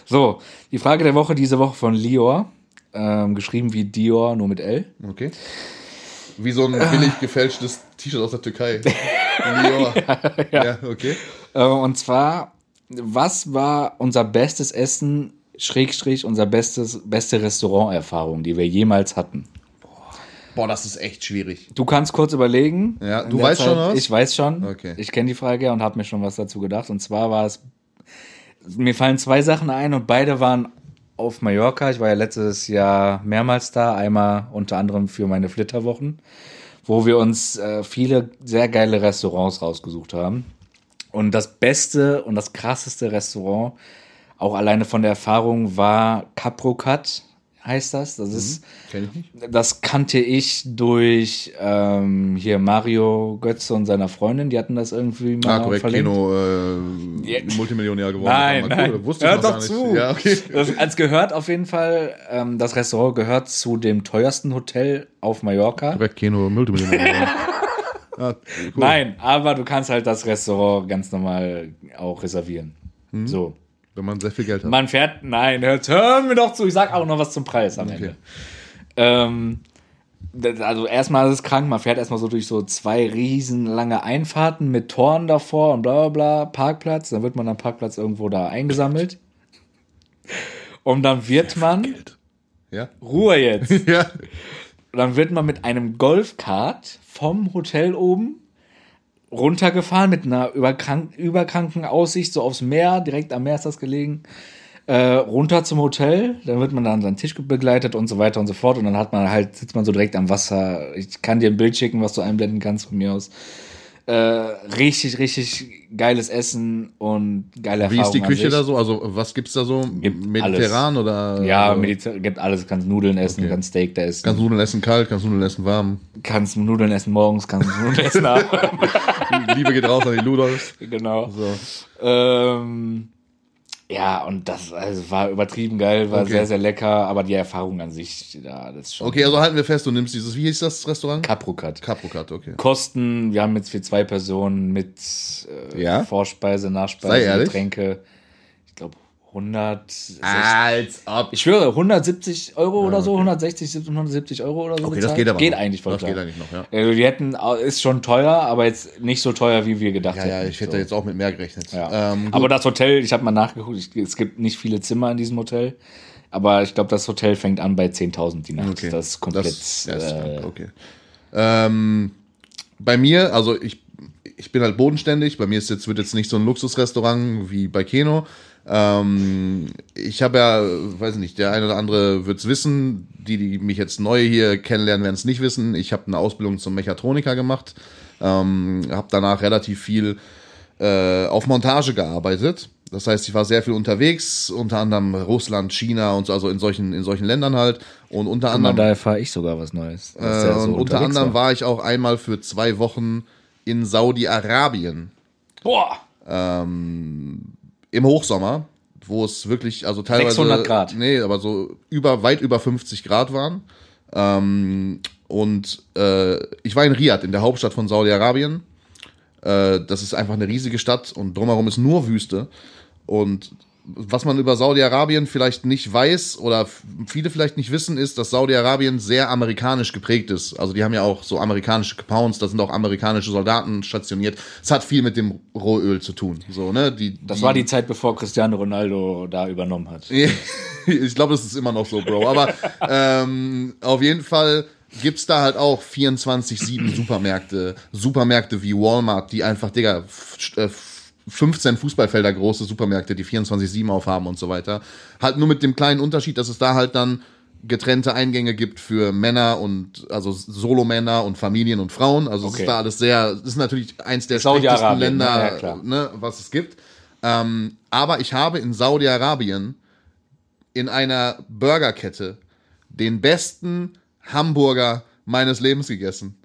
So, die Frage der Woche diese Woche von Lior. Ähm, geschrieben wie Dior, nur mit L. Okay. Wie so ein billig gefälschtes T-Shirt aus der Türkei. Lior. ja, okay. Äh, und zwar, was war unser bestes Essen, Schrägstrich, unser bestes, beste Restauranterfahrung, die wir jemals hatten? Boah, das ist echt schwierig. Du kannst kurz überlegen. Ja, du weißt schon was? Ich weiß schon. Okay. Ich kenne die Frage ja und habe mir schon was dazu gedacht. Und zwar war es, mir fallen zwei Sachen ein und beide waren auf Mallorca. Ich war ja letztes Jahr mehrmals da, einmal unter anderem für meine Flitterwochen, wo wir uns äh, viele sehr geile Restaurants rausgesucht haben. Und das beste und das krasseste Restaurant, auch alleine von der Erfahrung, war Caprocat, heißt das. Das ist Kenn ich nicht. das kannte ich durch ähm, hier Mario Götze und seiner Freundin. Die hatten das irgendwie mal Ah, korrekt. verlinkt. Kino, äh, Ja. Multimillionär geworden. Nein, nein. Cool, wusste Hör ich noch doch zu. Ja, okay. Das, als gehört auf jeden Fall, ähm, das Restaurant gehört zu dem teuersten Hotel auf Mallorca. Korrekt, Kino, Multimillionär geworden. ah, cool. Nein, aber du kannst halt das Restaurant ganz normal auch reservieren. Hm. So. Wenn man sehr viel Geld hat. Man fährt, nein, hört, hör mir doch zu, ich sag auch noch was zum Preis am Ende. Ähm, also erstmal ist es krank, man fährt erstmal so durch so zwei riesen lange Einfahrten mit Toren davor und bla bla bla, Parkplatz, dann wird man am Parkplatz irgendwo da eingesammelt. Und dann wird man, ja? Ruhe jetzt, ja. dann wird man mit einem Golfkart vom Hotel oben runtergefahren mit einer überkrank überkranken Aussicht, so aufs Meer, direkt am Meer ist das gelegen. Äh, runter zum Hotel, dann wird man dann an seinen Tisch begleitet und so weiter und so fort. Und dann hat man halt, sitzt man so direkt am Wasser. Ich kann dir ein Bild schicken, was du einblenden kannst von mir aus. Äh, richtig, richtig geiles Essen und geile Wie ist Erfahrung. die Küche da so? Also, was gibt's da so? Gibt Mediterran oder? Ja, oder Mediter gibt alles. Kannst Nudeln essen, kannst Steak da essen. Kannst Nudeln essen kalt, kannst Nudeln essen warm. kannst Nudeln essen morgens, kannst Nudeln essen abends. Liebe geht raus an die Ludolfs. genau. So. Ähm, ja, und das also war übertrieben geil, war Okay. sehr, sehr lecker, aber die Erfahrung an sich, ja, das ist schon. Okay, also halten wir fest, du nimmst dieses, wie hieß das Restaurant? Caprocat. Caprocat, okay. Kosten, wir haben jetzt für zwei Personen mit äh, Ja? Vorspeise, Nachspeise. Getränke. Ich glaube 100. Als ob. Ich schwöre, 170 Euro oder so, 160, 170 Euro oder so. Okay, das bezahlt. geht aber Geht noch. eigentlich voll Das klar. geht eigentlich noch, ja. Äh, Wir hätten, ist schon teuer, aber jetzt nicht so teuer, wie wir gedacht Ja, hätten. ja, ich hätte so. jetzt auch mit mehr gerechnet. Ja. Ähm, aber das Hotel, ich habe mal nachgeguckt, ich, es gibt nicht viele Zimmer in diesem Hotel. Aber ich glaube, das Hotel fängt an bei 10.000 die Nacht. Okay. Das ist komplett. Das, ja, ist äh, stark, okay. Ähm, bei mir, also ich, ich bin halt bodenständig. Bei mir ist jetzt, wird jetzt nicht so ein Luxusrestaurant wie bei Keno. Ähm, ich habe ja, weiß nicht, der eine oder andere wird es wissen. Die, die mich jetzt neu hier kennenlernen, werden es nicht wissen. Ich habe eine Ausbildung zum Mechatroniker gemacht. Ähm, habe danach relativ viel äh, auf Montage gearbeitet. Das heißt, ich war sehr viel unterwegs, unter anderem Russland, China und so, also in solchen, in solchen Ländern halt. Und unter Guck anderem. mal, da erfahre ich sogar was Neues. Äh, der so und unter anderem war ich auch einmal für zwei Wochen in Saudi-Arabien Boah! Im Hochsommer, wo es wirklich, also teilweise 600 Grad. Nee, aber so über weit über 50 Grad waren. Ähm, und äh, ich war in Riyadh, in der Hauptstadt von Saudi-Arabien. Äh, das ist einfach eine riesige Stadt und drumherum ist nur Wüste. Und was man über Saudi-Arabien vielleicht nicht weiß oder viele vielleicht nicht wissen, ist, dass Saudi-Arabien sehr amerikanisch geprägt ist. Also die haben ja auch so amerikanische Pounds, da sind auch amerikanische Soldaten stationiert. Es hat viel mit dem Rohöl zu tun. So, ne? die, Das war die Zeit, bevor Cristiano Ronaldo da übernommen hat. ich glaube, das ist immer noch so, Bro. Aber ähm, auf jeden Fall gibt's da halt auch 24-7 Supermärkte. Supermärkte wie Walmart, die einfach, Digga, äh, 15 Fußballfelder große Supermärkte, die 24-7 aufhaben und so weiter. Halt nur mit dem kleinen Unterschied, dass es da halt dann getrennte Eingänge gibt für Männer und also Solomänner und Familien und Frauen. Also es Okay. ist da alles sehr, das ist natürlich eins der schlechtesten? Länder, Ja, ne, was es gibt. Ähm, aber ich habe in Saudi-Arabien in einer Burgerkette den besten Hamburger meines Lebens gegessen.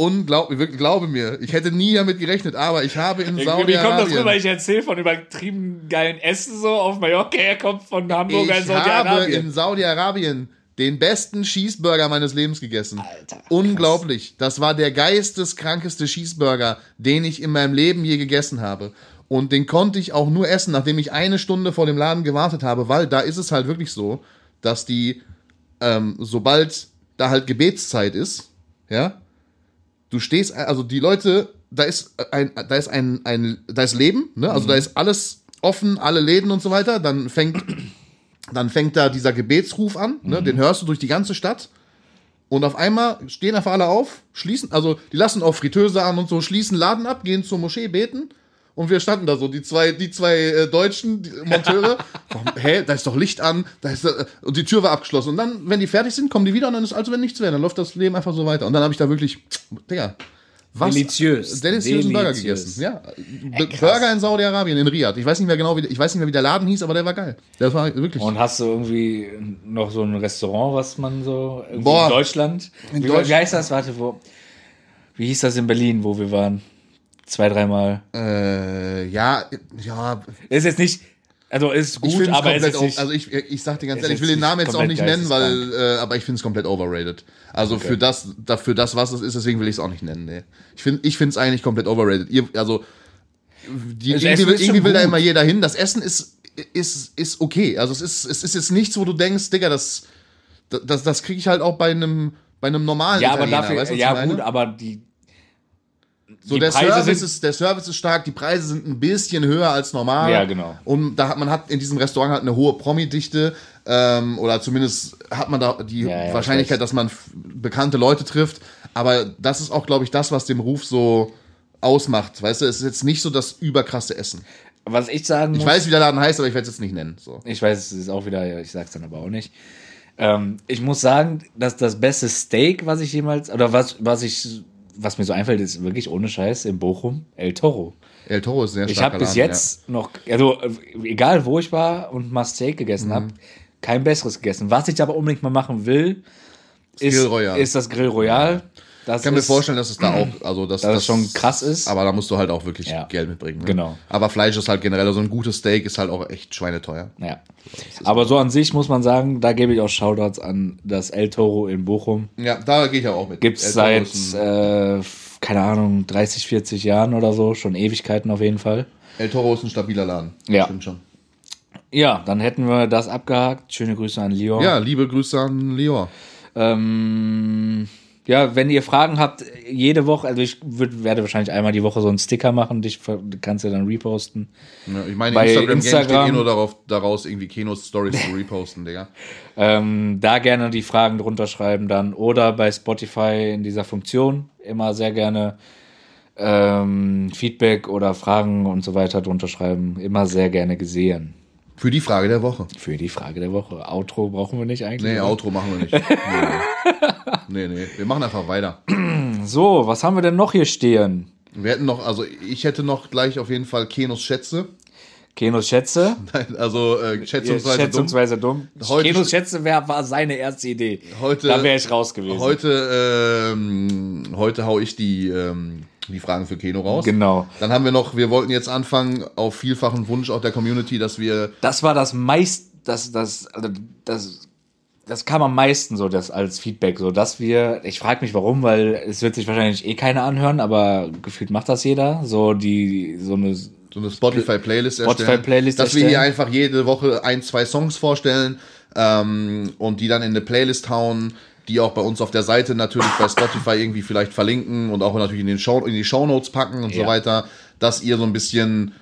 Unglaublich, wirklich, glaube mir. Ich hätte nie damit gerechnet, aber ich habe in Wie kommt das rüber? Saudi-Arabien. Ich erzähle von übertrieben geilen Essen so auf Mallorca. Er kommt von Hamburger in Ich habe Saudi-Arabien. in Saudi-Arabien den besten Cheeseburger meines Lebens gegessen. Alter, krass. Unglaublich. Das war der geisteskrankeste Cheeseburger, den ich in meinem Leben je gegessen habe. Und den konnte ich auch nur essen, nachdem ich eine Stunde vor dem Laden gewartet habe, weil da ist es halt wirklich so, dass die, ähm, sobald da halt Gebetszeit ist, ja, du stehst, also die Leute, da ist ein, da ist ein, ein da ist Leben, ne? Also da ist alles offen, alle Läden und so weiter. Dann fängt, dann fängt da dieser Gebetsruf an, ne? Den hörst du durch die ganze Stadt. Und auf einmal stehen einfach alle auf, schließen, also die lassen auch Fritteuse an und so, schließen Laden ab, gehen zur Moschee beten. Und wir standen da so, die zwei, die zwei äh, Deutschen die Monteure. Warum, hä, da ist doch Licht an, da ist, äh, und die Tür war abgeschlossen. Und dann, wenn die fertig sind, kommen die wieder und dann ist als wenn nichts wäre. Dann läuft das Leben einfach so weiter. Und dann habe ich da wirklich, Digga, was? Deliziös. Deliziösen Burger Deliziös. gegessen. Ja, B- Burger in Saudi-Arabien, in Riyadh. Ich weiß nicht mehr genau, wie, ich weiß nicht mehr, wie der Laden hieß, aber der war geil. Der war wirklich. Und hast du irgendwie noch so ein Restaurant, was man so Boah. in Deutschland? In wie, Deutsch- wie heißt das? Warte, wo? Wie hieß das in Berlin, wo wir waren? Zwei, dreimal. äh, ja, ja, Ist jetzt nicht, also ist gut, aber ist jetzt nicht. also ich, ich sag dir ganz ehrlich, ich will den Namen jetzt auch nicht nennen, weil, äh, aber ich finde es komplett overrated. Also für das, da, für das, was es ist, deswegen will ich es auch nicht nennen, nee. Ich finde, ich finde es eigentlich komplett overrated. Ihr, also, die, Das irgendwie, will, irgendwie will da immer jeder hin. Das Essen ist, ist, ist okay. Also es ist, es ist jetzt nichts, wo du denkst, Digga, das, das, das kriege ich halt auch bei einem, bei einem normalen ja, aber Italiener, dafür, weißt ja gut, aber die, So, der Service, ist, der Service ist stark, die Preise sind ein bisschen höher als normal. Ja, genau. Und da hat man hat in diesem Restaurant halt eine hohe Promi-Dichte, ähm, oder zumindest hat man da die Ja, ja, Wahrscheinlichkeit, ich weiß. dass man bekannte Leute trifft. Aber das ist auch, glaube ich, das, was dem Ruf so ausmacht. Weißt du, es ist jetzt nicht so das überkrasse Essen. Was ich sagen muss. Ich weiß, wie der Laden heißt, aber ich werde es jetzt nicht nennen. So. Ich weiß, es ist auch wieder, ich sag's dann aber auch nicht. Ähm, ich muss sagen, dass das beste Steak, was ich jemals, oder was, was ich, was mir so einfällt, ist wirklich ohne Scheiß in Bochum, El Toro. El Toro ist sehr Ich starker habe bis jetzt noch, also äh, egal wo ich war und mal Steak gegessen Mhm. habe, kein besseres gegessen. Was ich aber unbedingt mal machen will, ist, Royal. ist das Grill Royal. Das Ich kann mir vorstellen, dass es da auch, also dass Dass es schon krass ist. Aber da musst du halt auch wirklich Ja. Geld mitbringen. Ne? Genau. Aber Fleisch ist halt generell, so ein gutes Steak ist halt auch echt schweineteuer. Ja. Aber so an sich muss man sagen, da gebe ich auch Shoutouts an das El Toro in Bochum. Ja, da gehe ich ja auch mit. Gibt's El Toro seit, äh, keine Ahnung, 30, 40 Jahren oder so, schon Ewigkeiten auf jeden Fall. El Toro ist ein stabiler Laden. Ja. Stimmt schon. Ja, dann hätten wir das abgehakt. Schöne Grüße an Lyon. Ja, liebe Grüße an Leon. Ähm, ja, wenn ihr Fragen habt, jede Woche, also ich würd, werde wahrscheinlich einmal die Woche so einen Sticker machen, dich kannst du dann reposten. Ja, ich meine, Bei Instagram, Instagram steht Instagram- eh nur darauf, daraus, irgendwie Kenos-Stories zu reposten, Digga. Ähm, da gerne die Fragen drunter schreiben dann oder bei Spotify in dieser Funktion immer sehr gerne ähm, Feedback oder Fragen und so weiter drunter schreiben. Immer sehr gerne gesehen. Für die Frage der Woche. Für die Frage der Woche. Outro brauchen wir nicht eigentlich. Nee, oder? Outro machen wir nicht. Nee, nee. nee. Wir machen einfach weiter. So, was haben wir denn noch hier stehen? Wir hätten noch, also ich hätte noch gleich auf jeden Fall Kenos Schätze. Kenos Schätze. Also äh, schätzungsweise, Schätzungsweise dumm. Heute- Kenos Schätze wär, war seine erste Idee. Heute- da wäre ich raus gewesen. dumm. Heute, ähm, heute hau ich die, ähm, die Fragen für Keno raus. Genau. Dann haben wir noch, wir wollten jetzt anfangen, auf vielfachen Wunsch auch der Community, dass wir Das war das meist, das, das, also das, das kam am meisten so das als Feedback, so dass wir, ich frage mich warum, weil es wird sich wahrscheinlich eh keiner anhören, aber gefühlt macht das jeder, so die, so eine, so eine Spotify-Playlist Spotify-Playlist dass wir hier erstellen. einfach jede Woche ein, zwei Songs vorstellen ähm, und die dann in eine Playlist hauen, die auch bei uns auf der Seite natürlich bei Spotify irgendwie vielleicht verlinken und auch natürlich in, den Show, in die Shownotes packen und so Ja. weiter, dass ihr so ein bisschen,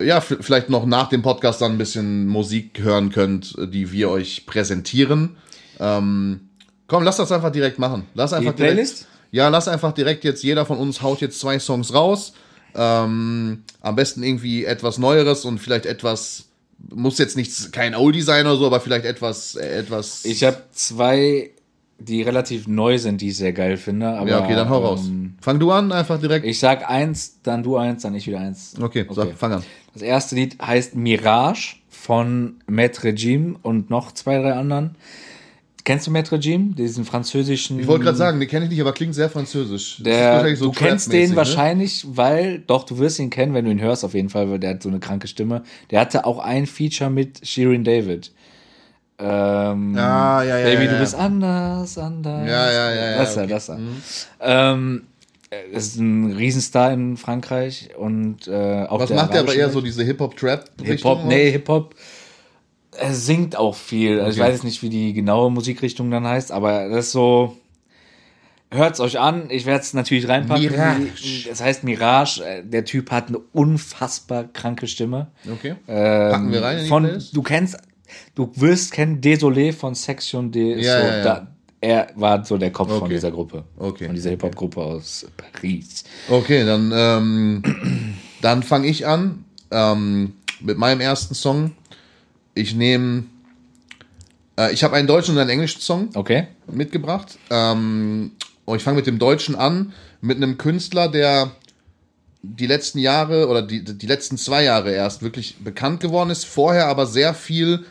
ja, vielleicht noch nach dem Podcast dann ein bisschen Musik hören könnt, die wir euch präsentieren. Ähm, komm, lass das einfach direkt machen. Lass einfach Playlist? Direkt, ja, lass einfach direkt jetzt, jeder von uns haut jetzt zwei Songs raus. Ähm, am besten irgendwie etwas Neueres und vielleicht etwas, muss jetzt nichts, kein Oldie sein oder so, aber vielleicht etwas, äh, etwas. ich habe zwei, die relativ neu sind, die ich sehr geil finde, aber. ja, okay, dann hau raus. ähm, Fang du an, einfach direkt. Ich sag eins, dann du eins, dann ich wieder eins. okay, so, fang an. Das erste Lied heißt Mirage von Maître Regime und noch zwei, drei anderen. Kennst du Maître Regime? Diesen französischen. Ich wollte gerade sagen, den kenne ich nicht, aber klingt sehr französisch. Der, so du kennst den ne? wahrscheinlich, weil, doch, du wirst ihn kennen, wenn du ihn hörst, auf jeden Fall, weil der hat so eine kranke Stimme. Der hatte auch ein Feature mit Shirin David. Ähm, Ah, ja, ja, Baby, ja, du ja. bist anders, anders. Ja, ja, ja, ja, Das ist okay. das ist er. Ähm, ist ein Riesenstar in Frankreich und äh, auch Was der macht der aber eher so diese Hip-Hop-Trap-Richtung? Hip-Hop, nee, Hip-Hop. Er singt auch viel. Also Ich Okay. weiß jetzt nicht, wie die genaue Musikrichtung dann heißt, aber das ist so. Hört's euch an. Ich werde es natürlich reinpacken. Mirage. Es heißt Mirage. Äh, Der Typ hat eine unfassbar kranke Stimme. Okay. Ähm, Packen wir rein von? Du kennst, du wirst kennen Désolé von Section D. Ja, so, ja, ja. Da, er war so der Kopf von Okay. dieser Gruppe. Okay. Von dieser Hip-Hop-Gruppe aus Paris. Okay, dann, ähm, dann fange ich an ähm, mit meinem ersten Song. Ich nehme, äh, ich habe einen deutschen und einen englischen Song Okay? mitgebracht. Ähm, und ich fange mit dem Deutschen an, mit einem Künstler, der die letzten Jahre oder die, die letzten zwei Jahre erst wirklich bekannt geworden ist, vorher aber sehr viel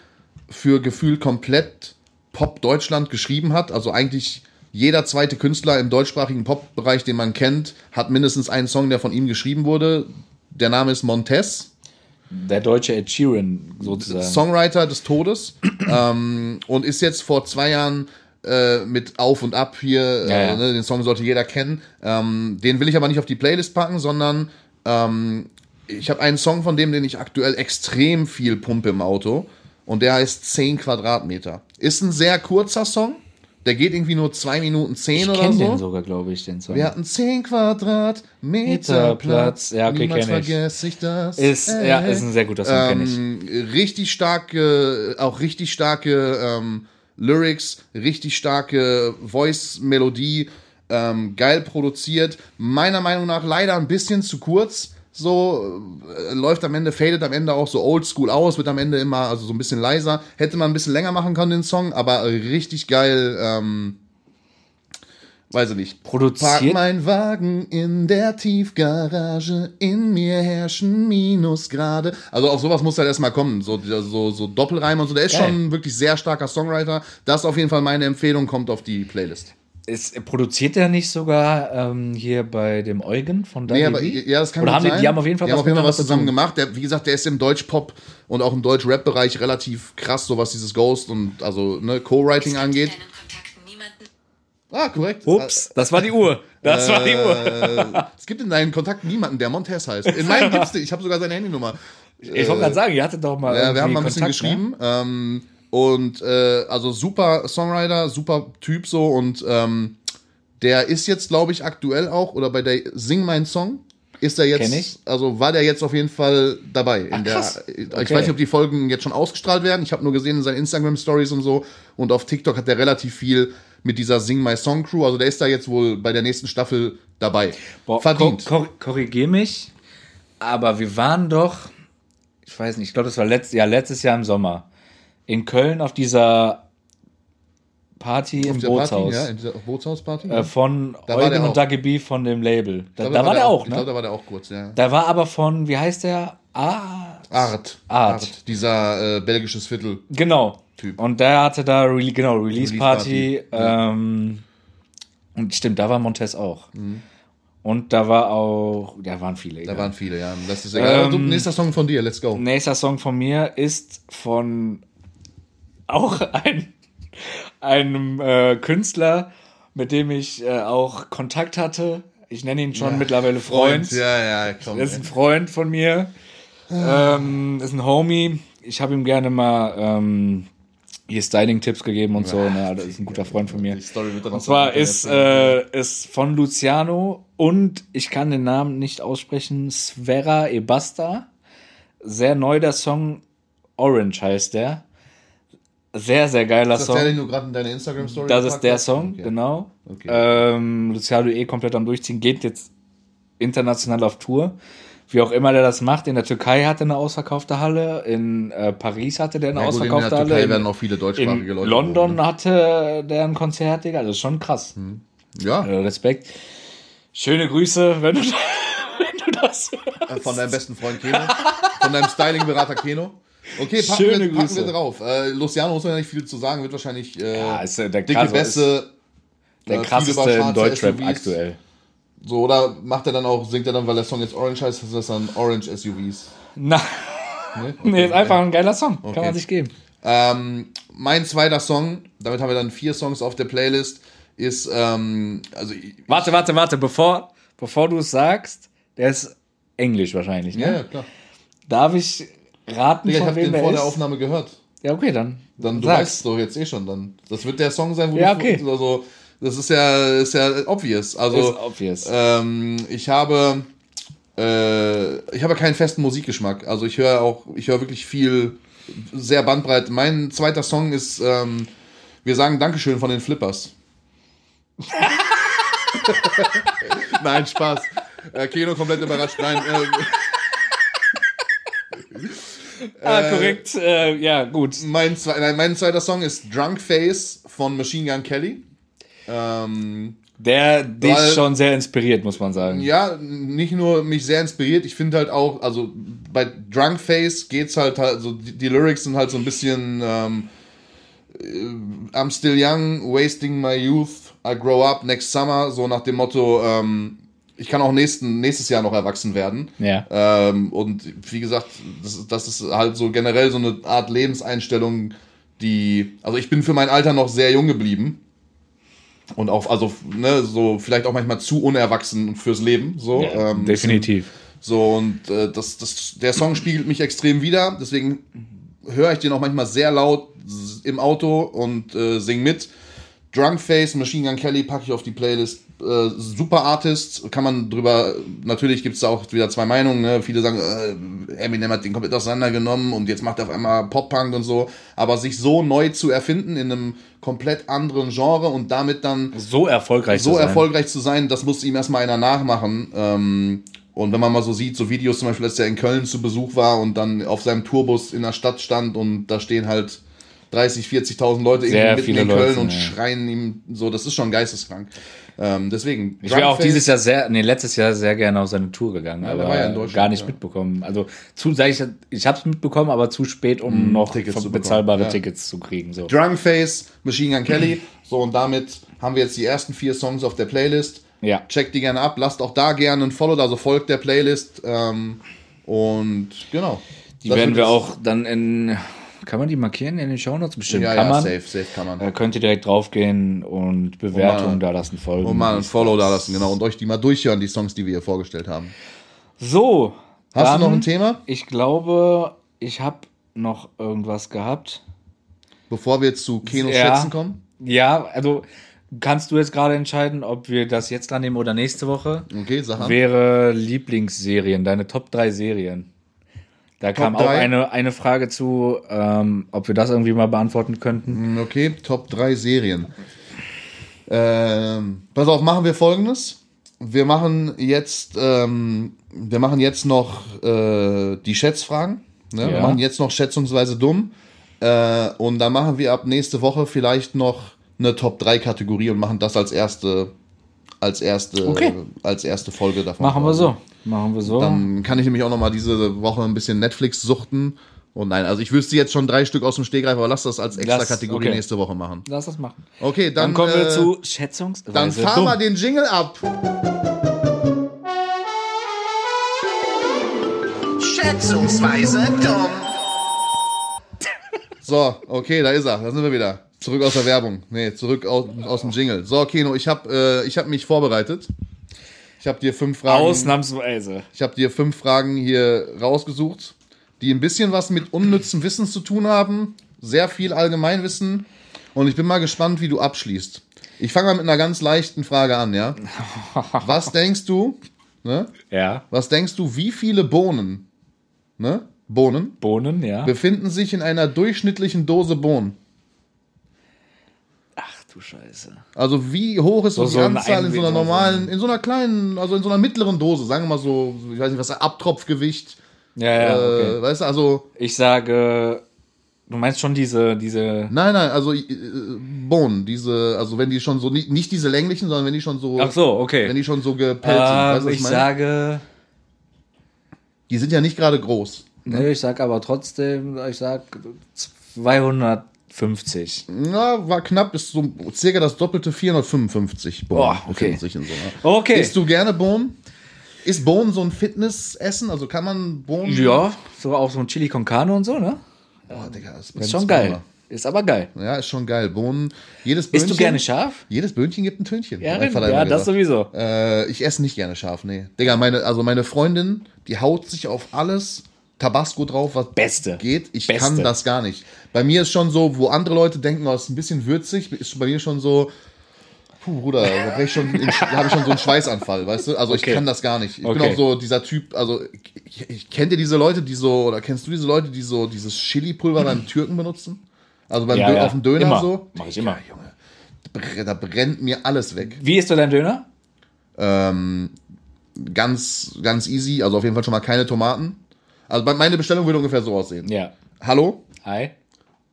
für gefühlt komplett Pop Deutschland geschrieben hat. Also eigentlich jeder zweite Künstler im deutschsprachigen Pop-Bereich, den man kennt, hat mindestens einen Song, der von ihm geschrieben wurde. Der Name ist Montez. Der deutsche Ed Sheeran sozusagen. Songwriter des Todes ähm, und ist jetzt vor zwei Jahren äh, mit Auf und Ab hier, Ja, äh, ja. ne, den Song sollte jeder kennen. Ähm, den will ich aber nicht auf die Playlist packen, sondern ähm, ich habe einen Song von dem, den ich aktuell extrem viel pumpe im Auto und der heißt 10 Quadratmeter. Ist ein sehr kurzer Song, der geht irgendwie nur 2 Minuten 10 ich oder kenne so. den sogar, glaube ich, den Song. Wir hatten 10 Quadratmeter Meter Platz. Ja, okay, Niemals kenn ich. vergesse ich das. Ist, Ey. ja, ist ein sehr guter Song, kenne ich. Ähm, richtig starke, auch richtig starke ähm, Lyrics, richtig starke Voice-Melodie. ähm, geil produziert, meiner Meinung nach leider ein bisschen zu kurz. So äh, läuft am Ende, fadet am Ende auch so oldschool aus, wird am Ende immer also so ein bisschen leiser. Hätte man ein bisschen länger machen können, den Song, aber richtig geil, ähm, weiß ich nicht. Produziert- Park mein Wagen in der Tiefgarage, in mir herrschen Minusgrade. Also auf sowas muss halt erstmal kommen, so, so, so Doppelreime und so. Der ist Geil. schon ein wirklich sehr starker Songwriter. Das ist auf jeden Fall meine Empfehlung, kommt auf die Playlist. Ist, produziert der nicht sogar ähm, hier bei dem Eugen von Nee, Daddy aber, B? ja, das kann Oder haben die, sein. die haben auf jeden Fall die haben auf jeden Fall was zusammen gemacht. Der, wie gesagt, der ist im Deutsch-Pop und auch im Deutsch-Rap-Bereich relativ krass, so was dieses Ghost und also ne, Co-Writing angeht. Deinen Kontakten niemanden Ah, korrekt. Ups, das war die Uhr. Das war die Uhr. Äh, es gibt in deinen Kontakten niemanden, der Montez heißt. In meinem gibt's den. Ich habe sogar seine Handynummer. Ich wollte gerade sagen, ihr hattet doch mal. Ja, wir haben mal ein bisschen Kontakt, ne? geschrieben. Ähm, und äh, also super Songwriter, super Typ so und ähm, der ist jetzt, glaube ich, aktuell auch oder bei der Sing mein Song ist er jetzt, also war der jetzt auf jeden Fall dabei. Ach, der, krass. Ich Okay. weiß nicht, ob die Folgen jetzt schon ausgestrahlt werden. Ich habe nur gesehen in seinen Instagram Stories und so und auf TikTok hat der relativ viel mit dieser Sing My Song Crew. Also der ist da jetzt wohl bei der nächsten Staffel dabei. Boah, Verdient. Kor korrigier mich, aber wir waren doch, ich weiß nicht, ich glaube, das war letzt, ja, letztes Jahr im Sommer in Köln auf dieser Party im Auf Party, Bootshaus. ja, in dieser Bootshausparty. äh, von Da Eugen und Dagi B von dem Label. Da, glaub, da war der auch, Ich glaube, ne? da war der auch kurz, ja. Da war aber von, wie heißt der? Ah, Art. Art. Dieser äh, belgisches Viertel. Genau. Typ. Und der hatte da, Re genau, Release Party. Release Party, Ähm, und stimmt, da war Montez auch. Mhm. Und da war auch, da waren viele. Da egal. waren viele, ja. Das ist egal. Ähm, nächster Song von dir, let's go. Nächster Song von mir ist von auch ein, einem äh, Künstler, mit dem ich äh, auch Kontakt hatte. Ich nenne ihn schon mittlerweile Freund. Ja, ja, komm. Das ist ein Freund von mir. Ähm, ist ein Homie. Ich habe ihm gerne mal ähm, hier Styling-Tipps gegeben und so. Ne? Das ist ein guter Freund von mir. Die Story wird dann Und zwar ist, äh, ist von Luciano und ich kann den Namen nicht aussprechen, Sfera Ebasta. Sehr neu der Song, Orange heißt der. Sehr, sehr geiler ist das der, den Song. du gerade in deine Instagram-Story Das ist der hast? Song, Okay. genau. Okay. Ähm, Luciano eh komplett am Durchziehen, geht jetzt international auf Tour. Wie auch immer der das macht. In der Türkei hatte er eine ausverkaufte Halle, in äh, Paris hatte der eine Ja, gut, in der ausverkaufte Halle. Türkei in- werden auch viele deutschsprachige in Leute. London ne? hatte der ein Konzert, Digga. Das ist schon krass. Ja, Äh, Respekt. Schöne Grüße, wenn du, wenn du das äh, von deinem besten Freund Keno. von deinem Styling-Berater Keno. Okay, packen, Schöne wir, packen wir drauf. Äh, Luciano muss man ja nicht viel zu sagen, wird wahrscheinlich äh, Ja, ist der, dicke krasse, ist Bässe. der äh, krasseste im Deutschrap SUVs. aktuell. So, oder macht er dann auch, singt er dann, weil der Song jetzt Orange heißt, ist das dann Orange SUVs? Na, Ne? nee, ist einfach ein geiler Song. Kann Okay. man sich geben. Ähm, mein zweiter Song, damit haben wir dann vier Songs auf der Playlist, ist, ähm, also, Warte, warte, warte, bevor, bevor du es sagst, der ist Englisch wahrscheinlich. Ne? ja, ja, klar. Darf ich raten, Digga, ich von habe wem den der vor ist? der Aufnahme gehört. Ja, okay, dann. Dann du sag's. weißt doch jetzt eh schon dann. Das wird der Song sein, wo Ja, du okay. also das ist ja ist ja obvious. Also Ist obvious. ähm, ich habe äh, ich habe keinen festen Musikgeschmack. Also ich höre auch ich höre wirklich viel sehr bandbreit. Mein zweiter Song ist ähm, wir sagen Dankeschön von den Flippers. Nein, Spaß. Äh, Keno komplett überrascht. Nein, äh, ah, korrekt. Äh, ja, gut. Mein, zwe nein, mein zweiter Song ist Drunk Face von Machine Gun Kelly. Ähm, Der dich Weil- schon sehr inspiriert, muss man sagen. ja, nicht nur mich sehr inspiriert, ich finde halt auch, also bei Drunk Face geht's halt, halt so die, die Lyrics sind halt so ein bisschen ähm, äh, I'm still young, wasting my youth, I grow up next summer, so nach dem Motto, ähm, ich kann auch nächsten, nächstes Jahr noch erwachsen werden. Ja. Ähm, und wie gesagt, das, ist- das ist halt so generell so eine Art Lebenseinstellung, die, also ich bin für mein Alter noch sehr jung geblieben. Und auch, also, ne, so vielleicht auch manchmal zu unerwachsen fürs Leben. So, Ja, ähm, definitiv. So, und äh, das, das, der Song spiegelt mich extrem wider. Deswegen höre ich den auch manchmal sehr laut im Auto und äh, sing mit. Drunk Face, Machine Gun Kelly packe ich auf die Playlist. Äh, super Artist, kann man drüber, natürlich gibt es da auch wieder zwei Meinungen, ne? viele sagen, äh, Eminem hat den komplett auseinandergenommen und jetzt macht er auf einmal Pop-Punk und so, aber sich so neu zu erfinden in einem komplett anderen Genre und damit dann So erfolgreich so zu sein. erfolgreich zu sein, das muss ihm erstmal einer nachmachen. Ähm, und wenn man mal so sieht, so Videos zum Beispiel, dass der in Köln zu Besuch war und dann auf seinem Tourbus in der Stadt stand und da stehen halt 30, 40.000 Leute Sehr irgendwie mitten in Köln Leute, und ja. schreien ihm so, das ist schon geisteskrank. Ähm, deswegen. Ich wäre auch Drumface- dieses Jahr sehr, nee, letztes Jahr sehr gerne auf seine Tour gegangen, der aber war ja in Deutschland, gar nicht ja. mitbekommen. Also zu, sag ich, ich habe es mitbekommen, aber zu spät, um noch Mhm, Tickets bezahlbare ja. Tickets zu kriegen. So. Drunkface, Machine Gun Kelly. So, und damit haben wir jetzt die ersten vier Songs auf der Playlist. Ja. Checkt die gerne ab, lasst auch da gerne ein Follow, also folgt der Playlist. Ähm, und genau. Die werden wir auch dann in, kann man die markieren in den Shownotes? Bestimmt Ja, kann ja, man. safe, safe kann man. Da könnt ihr direkt draufgehen und Bewertungen da lassen, folgen. Und mal ein Follow da lassen, genau. Und euch die mal durchhören, die Songs, die wir hier vorgestellt haben. So. Hast dann, du noch ein Thema? Ich glaube, ich habe noch irgendwas gehabt. Bevor wir jetzt zu Kenos Ja. Schätzen kommen? Ja, also kannst du jetzt gerade entscheiden, ob wir das jetzt dran nehmen oder nächste Woche? Okay, sag an. Wäre Lieblingsserien, deine Top 3 Serien. Da kam auch drei? eine, eine Frage zu, ähm, ob wir das irgendwie mal beantworten könnten. Hm, Okay, Top 3 Serien. Ähm, pass auf, machen wir folgendes. Wir machen jetzt, ähm, wir machen jetzt noch äh, die Schätzfragen. Ne? Wir Ja. machen jetzt noch schätzungsweise dumm. Äh, und dann machen wir ab nächste Woche vielleicht noch eine Top 3 Kategorie und machen das als erste, als erste, Okay. als erste Folge davon. Machen wir so. Machen wir so. Dann kann ich nämlich auch noch mal diese Woche ein bisschen Netflix suchten. Und nein, also ich wüsste jetzt schon drei Stück aus dem Stegreif, aber lass das als extra Lass- Kategorie okay. nächste Woche machen. Lass das machen. Okay, dann, Dann, kommen wir äh, zu Schätzungsweise. Dann fahr dumm. mal den Jingle ab. Schätzungsweise dumm. So, okay, da ist er. Da sind wir wieder. Zurück aus der Werbung. Nee, zurück aus, aus dem Jingle. So, Keno, ich habe äh, ich hab mich vorbereitet. Ich habe dir fünf Fragen. Ausnahmsweise. Ich habe dir fünf Fragen hier rausgesucht, die ein bisschen was mit unnützem Wissen zu tun haben. Sehr viel Allgemeinwissen. Und ich bin mal gespannt, wie du abschließt. Ich fange mal mit einer ganz leichten Frage an, ja? Was denkst du, ne? Ja. Was denkst du, wie viele Bohnen, ne? Bohnen, Bohnen, ja. befinden sich in einer durchschnittlichen Dose Bohnen? Du Scheiße. Also wie hoch ist so, die so Anzahl in so einer normalen, in so einer kleinen, also in so einer mittleren Dose, sagen wir mal so, ich weiß nicht, was Abtropfgewicht, Ja, ja, okay. äh, weißt du, also Ich sage, du meinst schon diese, diese. Nein, nein, also äh, Bohnen, diese, also wenn die schon so, nicht, nicht diese länglichen, sondern wenn die schon so, Ach so, okay. wenn die schon so gepellt sind, weißt Ähm, was ich meine? sage. Die sind ja nicht gerade groß. Ne, ich sag aber trotzdem, ich sag 250. Na, war knapp, ist so circa das doppelte 455 Bohnen Boah, okay. sich in so einer. Okay. Isst du gerne Bohnen? Ist Bohnen so ein Fitnessessen? Also kann man Bohnen... Ja, so auch so ein Chili con Carne und so, ne? Boah, Digga, das Ist schon geil. Ist aber geil. Ja, ist schon geil. Bohnen, jedes Böhnchen... Isst du gerne scharf? Jedes Böhnchen gibt ein Tönchen. Ja, ja das sowieso. Äh, ich esse nicht gerne scharf, nee. Digga, meine, also meine Freundin, die haut sich auf alles Tabasco drauf, was Beste. geht. Ich Beste. kann das gar nicht. Bei mir ist schon so, wo andere Leute denken, oh, ist ein bisschen würzig, ist bei mir schon so, puh, Bruder, da brech ich habe ich schon so einen Schweißanfall, weißt du? Also Okay. ich kann das gar nicht. Ich bin Okay. auch so dieser Typ, also ich, ich, kennt ihr diese Leute, die so, oder kennst du diese Leute, die so dieses Chili-Pulver beim Türken benutzen? Also beim Ja, Dö ja. auf dem Döner Immer. so? Mach ich immer. Junge. Da brennt mir alles weg. Wie isst du dein Döner? Ähm, ganz, ganz easy. Also auf jeden Fall schon mal keine Tomaten. Also meine Bestellung würde ungefähr so aussehen. Ja. Hallo? Hi.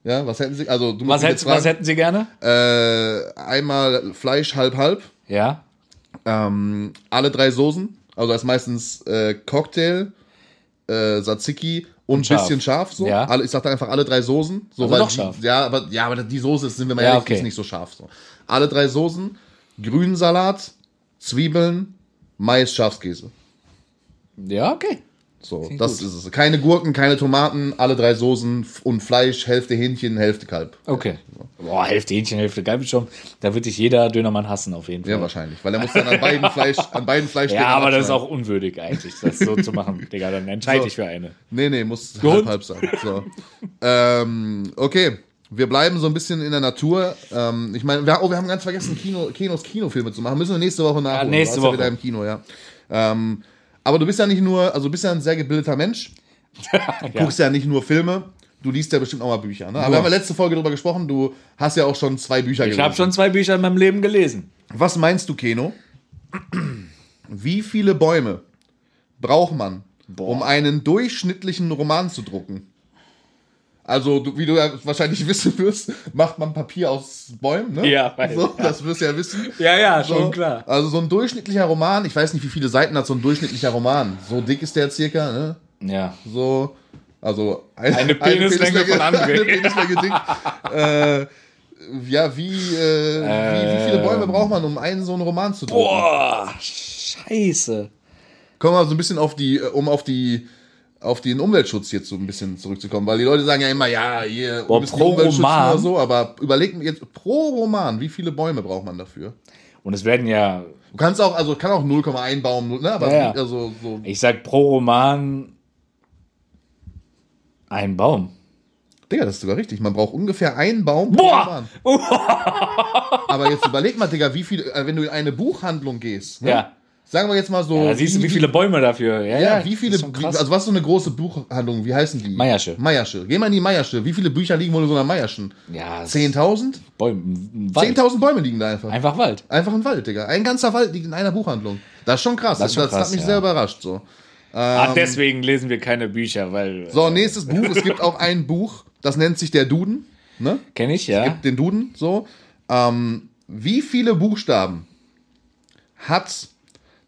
Ja, was hätten Sie? Also du Was, musst mich hätt, was hätten Sie gerne? Äh, einmal Fleisch halb halb. Ja. Ähm, alle drei Soßen. Also das ist meistens äh, Cocktail, äh, Tzatziki und ein bisschen scharf. So. Ja. Alle, ich sag da einfach alle drei Soßen. So, Also weil doch die, scharf. Ja, aber, ja, aber die Soße, ist, sind wir mal Ja, ehrlich, okay. ist nicht so scharf. So. Alle drei Soßen, Grünsalat, Zwiebeln, Mais, Schafskäse. Ja, okay. So, Klingt das gut. ist es. Keine Gurken, keine Tomaten, alle drei Soßen und Fleisch, Hälfte Hähnchen, Hälfte Kalb. Okay. Boah, Hälfte Hähnchen, Hälfte Kalb schon. Da wird dich jeder Dönermann hassen auf jeden Fall. Ja, wahrscheinlich. Weil er muss dann an beiden Fleisch, an beiden Fleisch Ja, aber das ist auch unwürdig eigentlich, das so zu machen. Digga, dann entscheide So. ich für eine. Nee, nee, muss halb halb sein. So. ähm, okay. wir bleiben so ein bisschen in der Natur. Ähm, ich meine, wir, oh, wir haben ganz vergessen, Kino, Kinos Kinofilme zu machen. Müssen wir nächste Woche nachholen. nächste Du warst Woche. Ja wieder im Kino, ja. Ähm, aber du bist ja nicht nur, also du bist ja ein sehr gebildeter Mensch. Du guckst ja nicht nur Filme, du liest ja bestimmt auch mal Bücher. Ne? Aber wir haben ja letzte Folge darüber gesprochen, du hast ja auch schon zwei Bücher Ich habe schon zwei Bücher in meinem Leben gelesen. Was meinst du, Keno? Wie viele Bäume braucht man, um einen durchschnittlichen Roman zu drucken? Also, du, wie du ja wahrscheinlich wissen wirst, macht man Papier aus Bäumen, ne? Ja, weiß, so, ja. Das wirst du ja wissen. Ja, ja, So, schon klar. Also so ein durchschnittlicher Roman, ich weiß nicht, wie viele Seiten hat so ein durchschnittlicher Roman. So dick ist der circa, ne? Ja. So, also ein, Eine Penislänge von André. Eine Penislänge dick. äh, ja, wie, äh, wie, wie viele Bäume braucht man, um einen so einen Roman zu drucken? Boah, scheiße. Kommen wir so ein bisschen auf die, äh, um auf die, auf den Umweltschutz jetzt so ein bisschen zurückzukommen, weil die Leute sagen ja immer, ja, ihr Boah, pro Roman? oder so, aber überleg mir jetzt pro Roman, wie viele Bäume braucht man dafür? Und es werden ja, Du kannst auch, also kann auch 0,1 Baum, ne, aber Ja, ja. also so ich sag pro Roman ein Baum. Digga, das ist sogar richtig. Man braucht ungefähr einen Baum pro Boah! Roman. Aber jetzt überleg mal, Digga, wie viel, äh, wenn du in eine Buchhandlung gehst, ne? Ja. Sagen wir jetzt mal so. ja. Siehst du, wie viele Bäume dafür. Ja, Ja, wie viele, wie, also was ist so eine große Buchhandlung, wie heißen die? Meiersche. Meiersche. Geh mal in die Meiersche. Wie viele Bücher liegen wohl in so einer Meierschen? ja, 10.000? Bäume. Wald. 10.000 Bäume liegen da einfach. Einfach Wald. Einfach ein Wald, Digga. Ein ganzer Wald liegt in einer Buchhandlung. Das ist schon krass. Das schon das krass, hat mich ja. sehr überrascht, so. ah, deswegen lesen wir keine Bücher, weil. Ähm. So, nächstes Buch. Es gibt auch ein Buch, das nennt sich der Duden, ne? Kenn ich, ja. den Duden so. Ähm, wie viele Buchstaben hat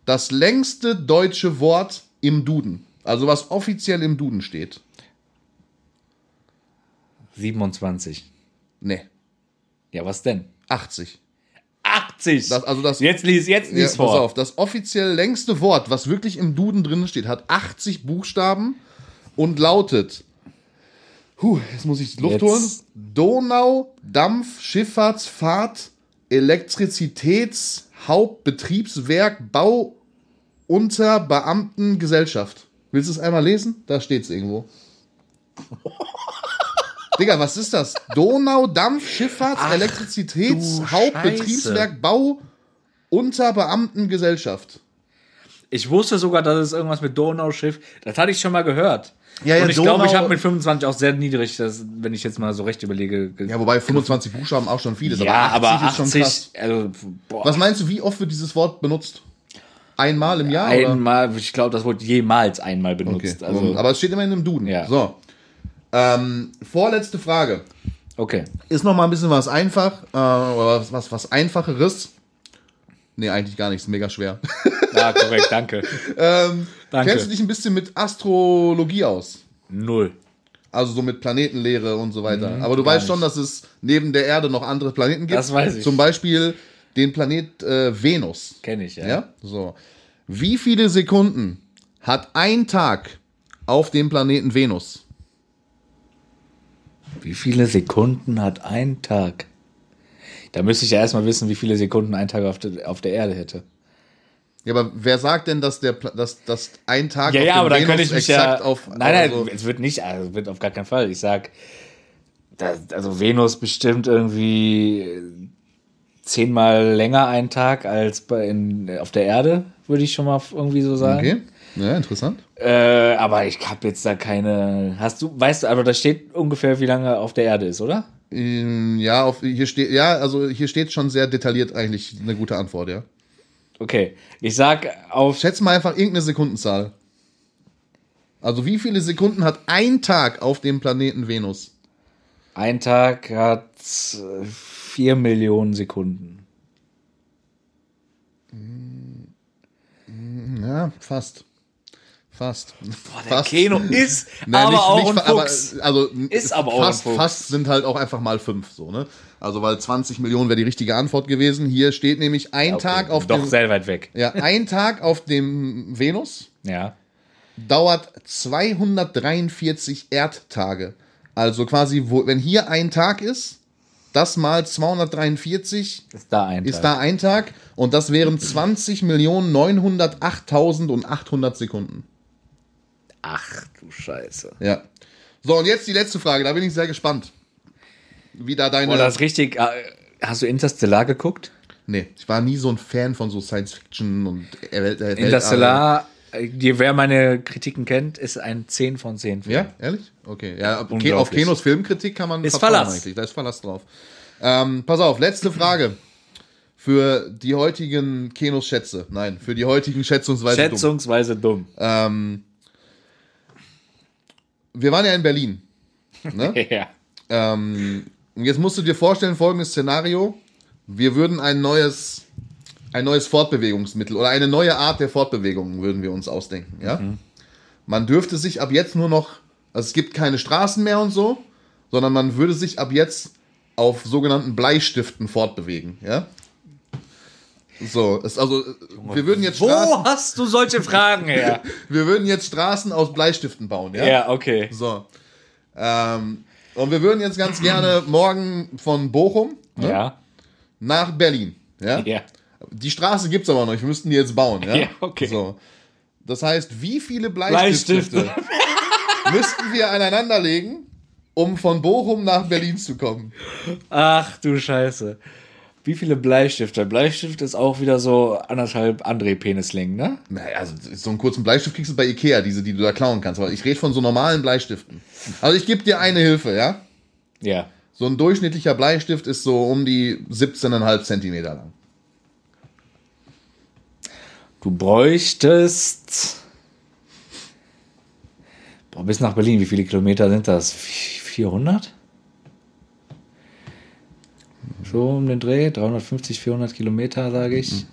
das längste deutsche Wort im Duden? Also was offiziell im Duden steht. 27. Nee, Ja, was denn? 80. 80. Das, also das, jetzt lies, jetzt ja, lies pass vor. auf, das offiziell längste Wort, was wirklich im Duden drin steht, hat 80 Buchstaben und lautet, huh, jetzt muss ich Luft Jetzt. holen, Donau, Dampf, Schifffahrtsfahrt, Elektrizitäts, Hauptbetriebswerk, Bau, unter Beamten, Gesellschaft. Willst du es einmal lesen? Da steht es irgendwo. Digga, was ist das? Donau, Dampf, Schifffahrts, Elektrizitäts, du Hauptbetriebswerk, Bau, unter Beamten, Gesellschaft. Ich wusste sogar, dass es irgendwas mit Donauschiff. Das hatte ich schon mal gehört. Ja, ja, Und ich Donau- glaube, ich habe mit 25 auch sehr niedrig, das, wenn ich jetzt mal so recht überlege. ge- Ja, wobei 25 Buchstaben auch schon viel ist. ja aber 80, ist schon krass. also, boah, Was meinst du, wie oft wird dieses Wort benutzt? Einmal im Jahr? oder? einmal, ich glaube, das wurde jemals einmal Okay. benutzt. Also, aber es steht immer in einem Duden. Ja. So. Ähm, vorletzte Frage. okay. Ist noch mal ein bisschen was einfach, äh, oder was, was, was einfacheres. Nee, eigentlich gar nichts, mega schwer. Ja, korrekt, danke. ähm, Danke. Kennst du dich ein bisschen mit Astrologie aus? Null. Also so mit Planetenlehre und so weiter. Aber du Mhm, weißt schon, dass es neben der Erde noch andere Planeten gibt. Das weiß ich. Zum Beispiel den Planet äh, Venus. Kenne ich, ja. Ja? So. Wie viele Sekunden hat ein Tag auf dem Planeten Venus? Wie viele Sekunden hat ein Tag? Da müsste ich ja erstmal wissen, wie viele Sekunden ein Tag auf der, auf der Erde hätte. Ja, aber wer sagt denn, dass der dass, dass ein Tag Ja, auf ja, aber dann Venus könnte ich mich ja. auf nein, nein, also, es wird nicht, also wird auf gar keinen Fall. Ich sag, das, also Venus bestimmt irgendwie zehnmal länger einen Tag als bei in, auf der Erde, würde ich schon mal irgendwie so sagen. Okay. Ja, interessant. Äh, aber ich habe jetzt da keine. Hast du, weißt du, aber da steht ungefähr, wie lange auf der Erde ist, oder? Ähm, Ja, auf, hier steht, ja, also hier steht schon sehr detailliert eigentlich eine gute Antwort, ja. Okay, ich sag auf Schätz mal einfach irgendeine Sekundenzahl. Also wie viele Sekunden hat ein Tag auf dem Planeten Venus? ein Tag hat äh, vier Millionen Sekunden. Ja, fast. Fast. Der fast. Keno ist Nein, aber nicht- auch nicht ein fa- aber, Fuchs. also Ist aber auch ein fast, Fuchs. fast sind halt auch einfach mal fünf so, ne? Also weil 20 Millionen wäre die richtige Antwort gewesen. Hier steht nämlich ein Okay, Tag auf Doch dem sehr weit weg. ja, ein Tag auf dem Venus Ja. dauert 243 Erdtage. Also quasi, wo, wenn hier ein Tag ist, das mal 243 Ist da ein ist Tag. da ein Tag und das wären 20.908.800 Sekunden. Ach du Scheiße. Ja. So, und jetzt die letzte Frage, da bin ich sehr gespannt. Wie da deine. Boah, das ist richtig. äh, Hast du Interstellar geguckt? nee, ich war nie so ein Fan von so Science Fiction und Welt, Welt, Interstellar, äh, die, wer meine Kritiken kennt, ist ein 10 von 10 Film. Ja, ehrlich? Okay. Ja, auf Kenos Filmkritik kann man Ist Verlass. eigentlich. Da ist Verlass drauf. Ähm, pass auf, letzte Frage. Für die heutigen Kenos Schätze. Nein, für die heutigen Schätzungsweise. dumm. Schätzungsweise dumm. Ähm, wir waren ja in Berlin. Ne? Ja. ähm, und jetzt musst du dir vorstellen, folgendes Szenario. Wir würden ein neues, ein neues Fortbewegungsmittel oder eine neue Art der Fortbewegung würden wir uns ausdenken. Ja? Man dürfte sich ab jetzt nur noch, also es gibt keine Straßen mehr und so, sondern man würde sich ab jetzt auf sogenannten Bleistiften fortbewegen. Ja? So, es, also wir würden jetzt Straßen, Wo hast du solche Fragen her? wir würden jetzt Straßen aus Bleistiften bauen. Ja? ja, okay. So. Ähm, und wir würden jetzt ganz gerne morgen von Bochum Ja. nach Berlin. Ja? Ja. Die Straße gibt es aber noch, wir müssten die jetzt bauen. Ja, Ja, okay. So. Das heißt, wie viele Bleistifte Bleistifte. müssten wir aneinander legen, um von Bochum nach Berlin zu kommen? Ach du Scheiße. Wie viele Bleistifte? Bleistift ist auch wieder so anderthalb André-Penislängen, ne? Naja, also so einen kurzen Bleistift kriegst du bei Ikea, diese, die du da klauen kannst. Aber ich rede von so normalen Bleistiften. Also ich gebe dir eine Hilfe, ja? Ja. So ein durchschnittlicher Bleistift ist so um die 17,5 Zentimeter lang. Du bräuchtest. Boah, bis nach Berlin, wie viele Kilometer sind das? 400? So um den Dreh, 350, 400 Kilometer, sage ich.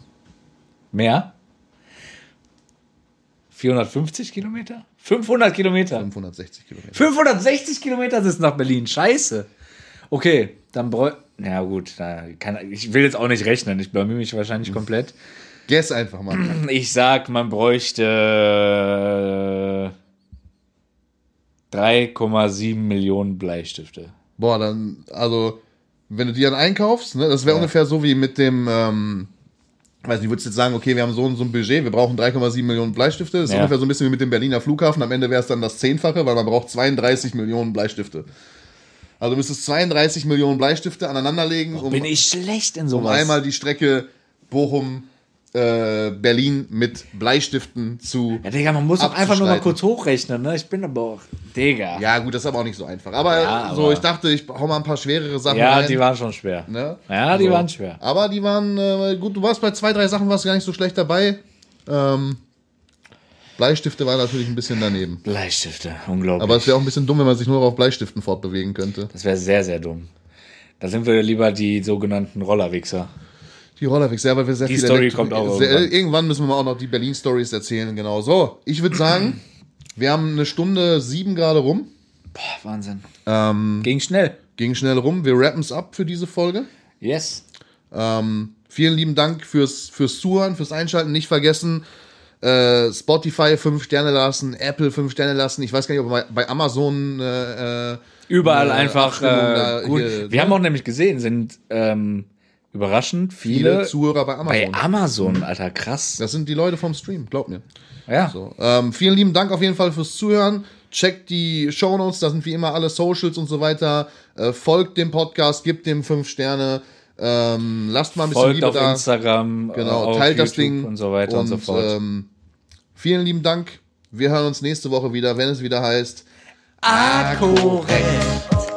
Mehr? 450 Kilometer? 500 Kilometer? 560 Kilometer. 560 Kilometer sind es nach Berlin. Scheiße. Okay, dann bräu. Na gut, da kann, ich will jetzt auch nicht rechnen. Ich blamier mich wahrscheinlich komplett. Guess einfach mal. Ich sag, man bräuchte äh, 3,7 Millionen Bleistifte. Boah, dann, also, wenn du die dann einkaufst, ne, das wäre ungefähr so wie mit dem, ähm, weiß nicht, würdest jetzt sagen, okay, wir haben so und so ein Budget, wir brauchen 3,7 Millionen Bleistifte. Das ist Ja. ungefähr so ein bisschen wie mit dem Berliner Flughafen. Am Ende wäre es dann das Zehnfache, weil man braucht 32 Millionen Bleistifte. Also du müsstest 32 Millionen Bleistifte aneinanderlegen, um, Bin ich schlecht in um sowas? einmal die Strecke Bochum, äh, Berlin mit Bleistiften zu. ja, Digga, man muss auch einfach nur mal kurz hochrechnen, ne? Ich bin aber auch. Digga. Ja, gut, das ist aber auch nicht so einfach. Aber, Ja, so, aber- ich dachte, ich hau mal ein paar schwerere Sachen Ja, rein. die waren schon schwer. Ne? Ja, die So. waren schwer. Aber die waren, äh, gut, du warst bei zwei, drei Sachen warst gar nicht so schlecht dabei. Ähm, Bleistifte waren natürlich ein bisschen daneben. Bleistifte, unglaublich. Aber es wäre auch ein bisschen dumm, wenn man sich nur auf Bleistiften fortbewegen könnte. das wäre sehr, sehr dumm. Da sind wir lieber die sogenannten Rollerwichser. Die Rollerwix, ja, weil wir sehr Die viele Story Elektro- kommt auch sehr, irgendwann. irgendwann müssen wir mal auch noch die Berlin-Stories erzählen, genau. So, ich würde sagen, wir haben eine Stunde sieben gerade rum. Boah, Wahnsinn. Ähm, Ging schnell. ging schnell rum. Wir rappen es ab für diese Folge. Yes. Ähm, vielen lieben Dank fürs, fürs Zuhören, fürs Einschalten. Nicht vergessen, äh, Spotify 5 Sterne lassen, Apple 5 Sterne lassen. Ich weiß gar nicht, ob bei, bei Amazon äh, äh, Überall eine einfach äh, gut. hier, Wir ne? haben auch nämlich gesehen, sind ähm, überraschend viele, viele Zuhörer bei Amazon. bei Amazon, Alter, krass. das sind die Leute vom Stream, glaub mir. Ja. So, ähm, vielen lieben Dank auf jeden Fall fürs Zuhören. Checkt die Shownotes, da sind wie immer alle Socials und so weiter. Äh, folgt dem Podcast, gebt dem 5 Sterne. Ähm, lasst mal ein bisschen Folgt Liebe auf da. Instagram, Genau, auf teilt das YouTube Ding und so weiter und, so fort. Ähm, vielen lieben Dank. Wir hören uns nächste Woche wieder, wenn es wieder heißt. Akkorrekt. Akkorrekt.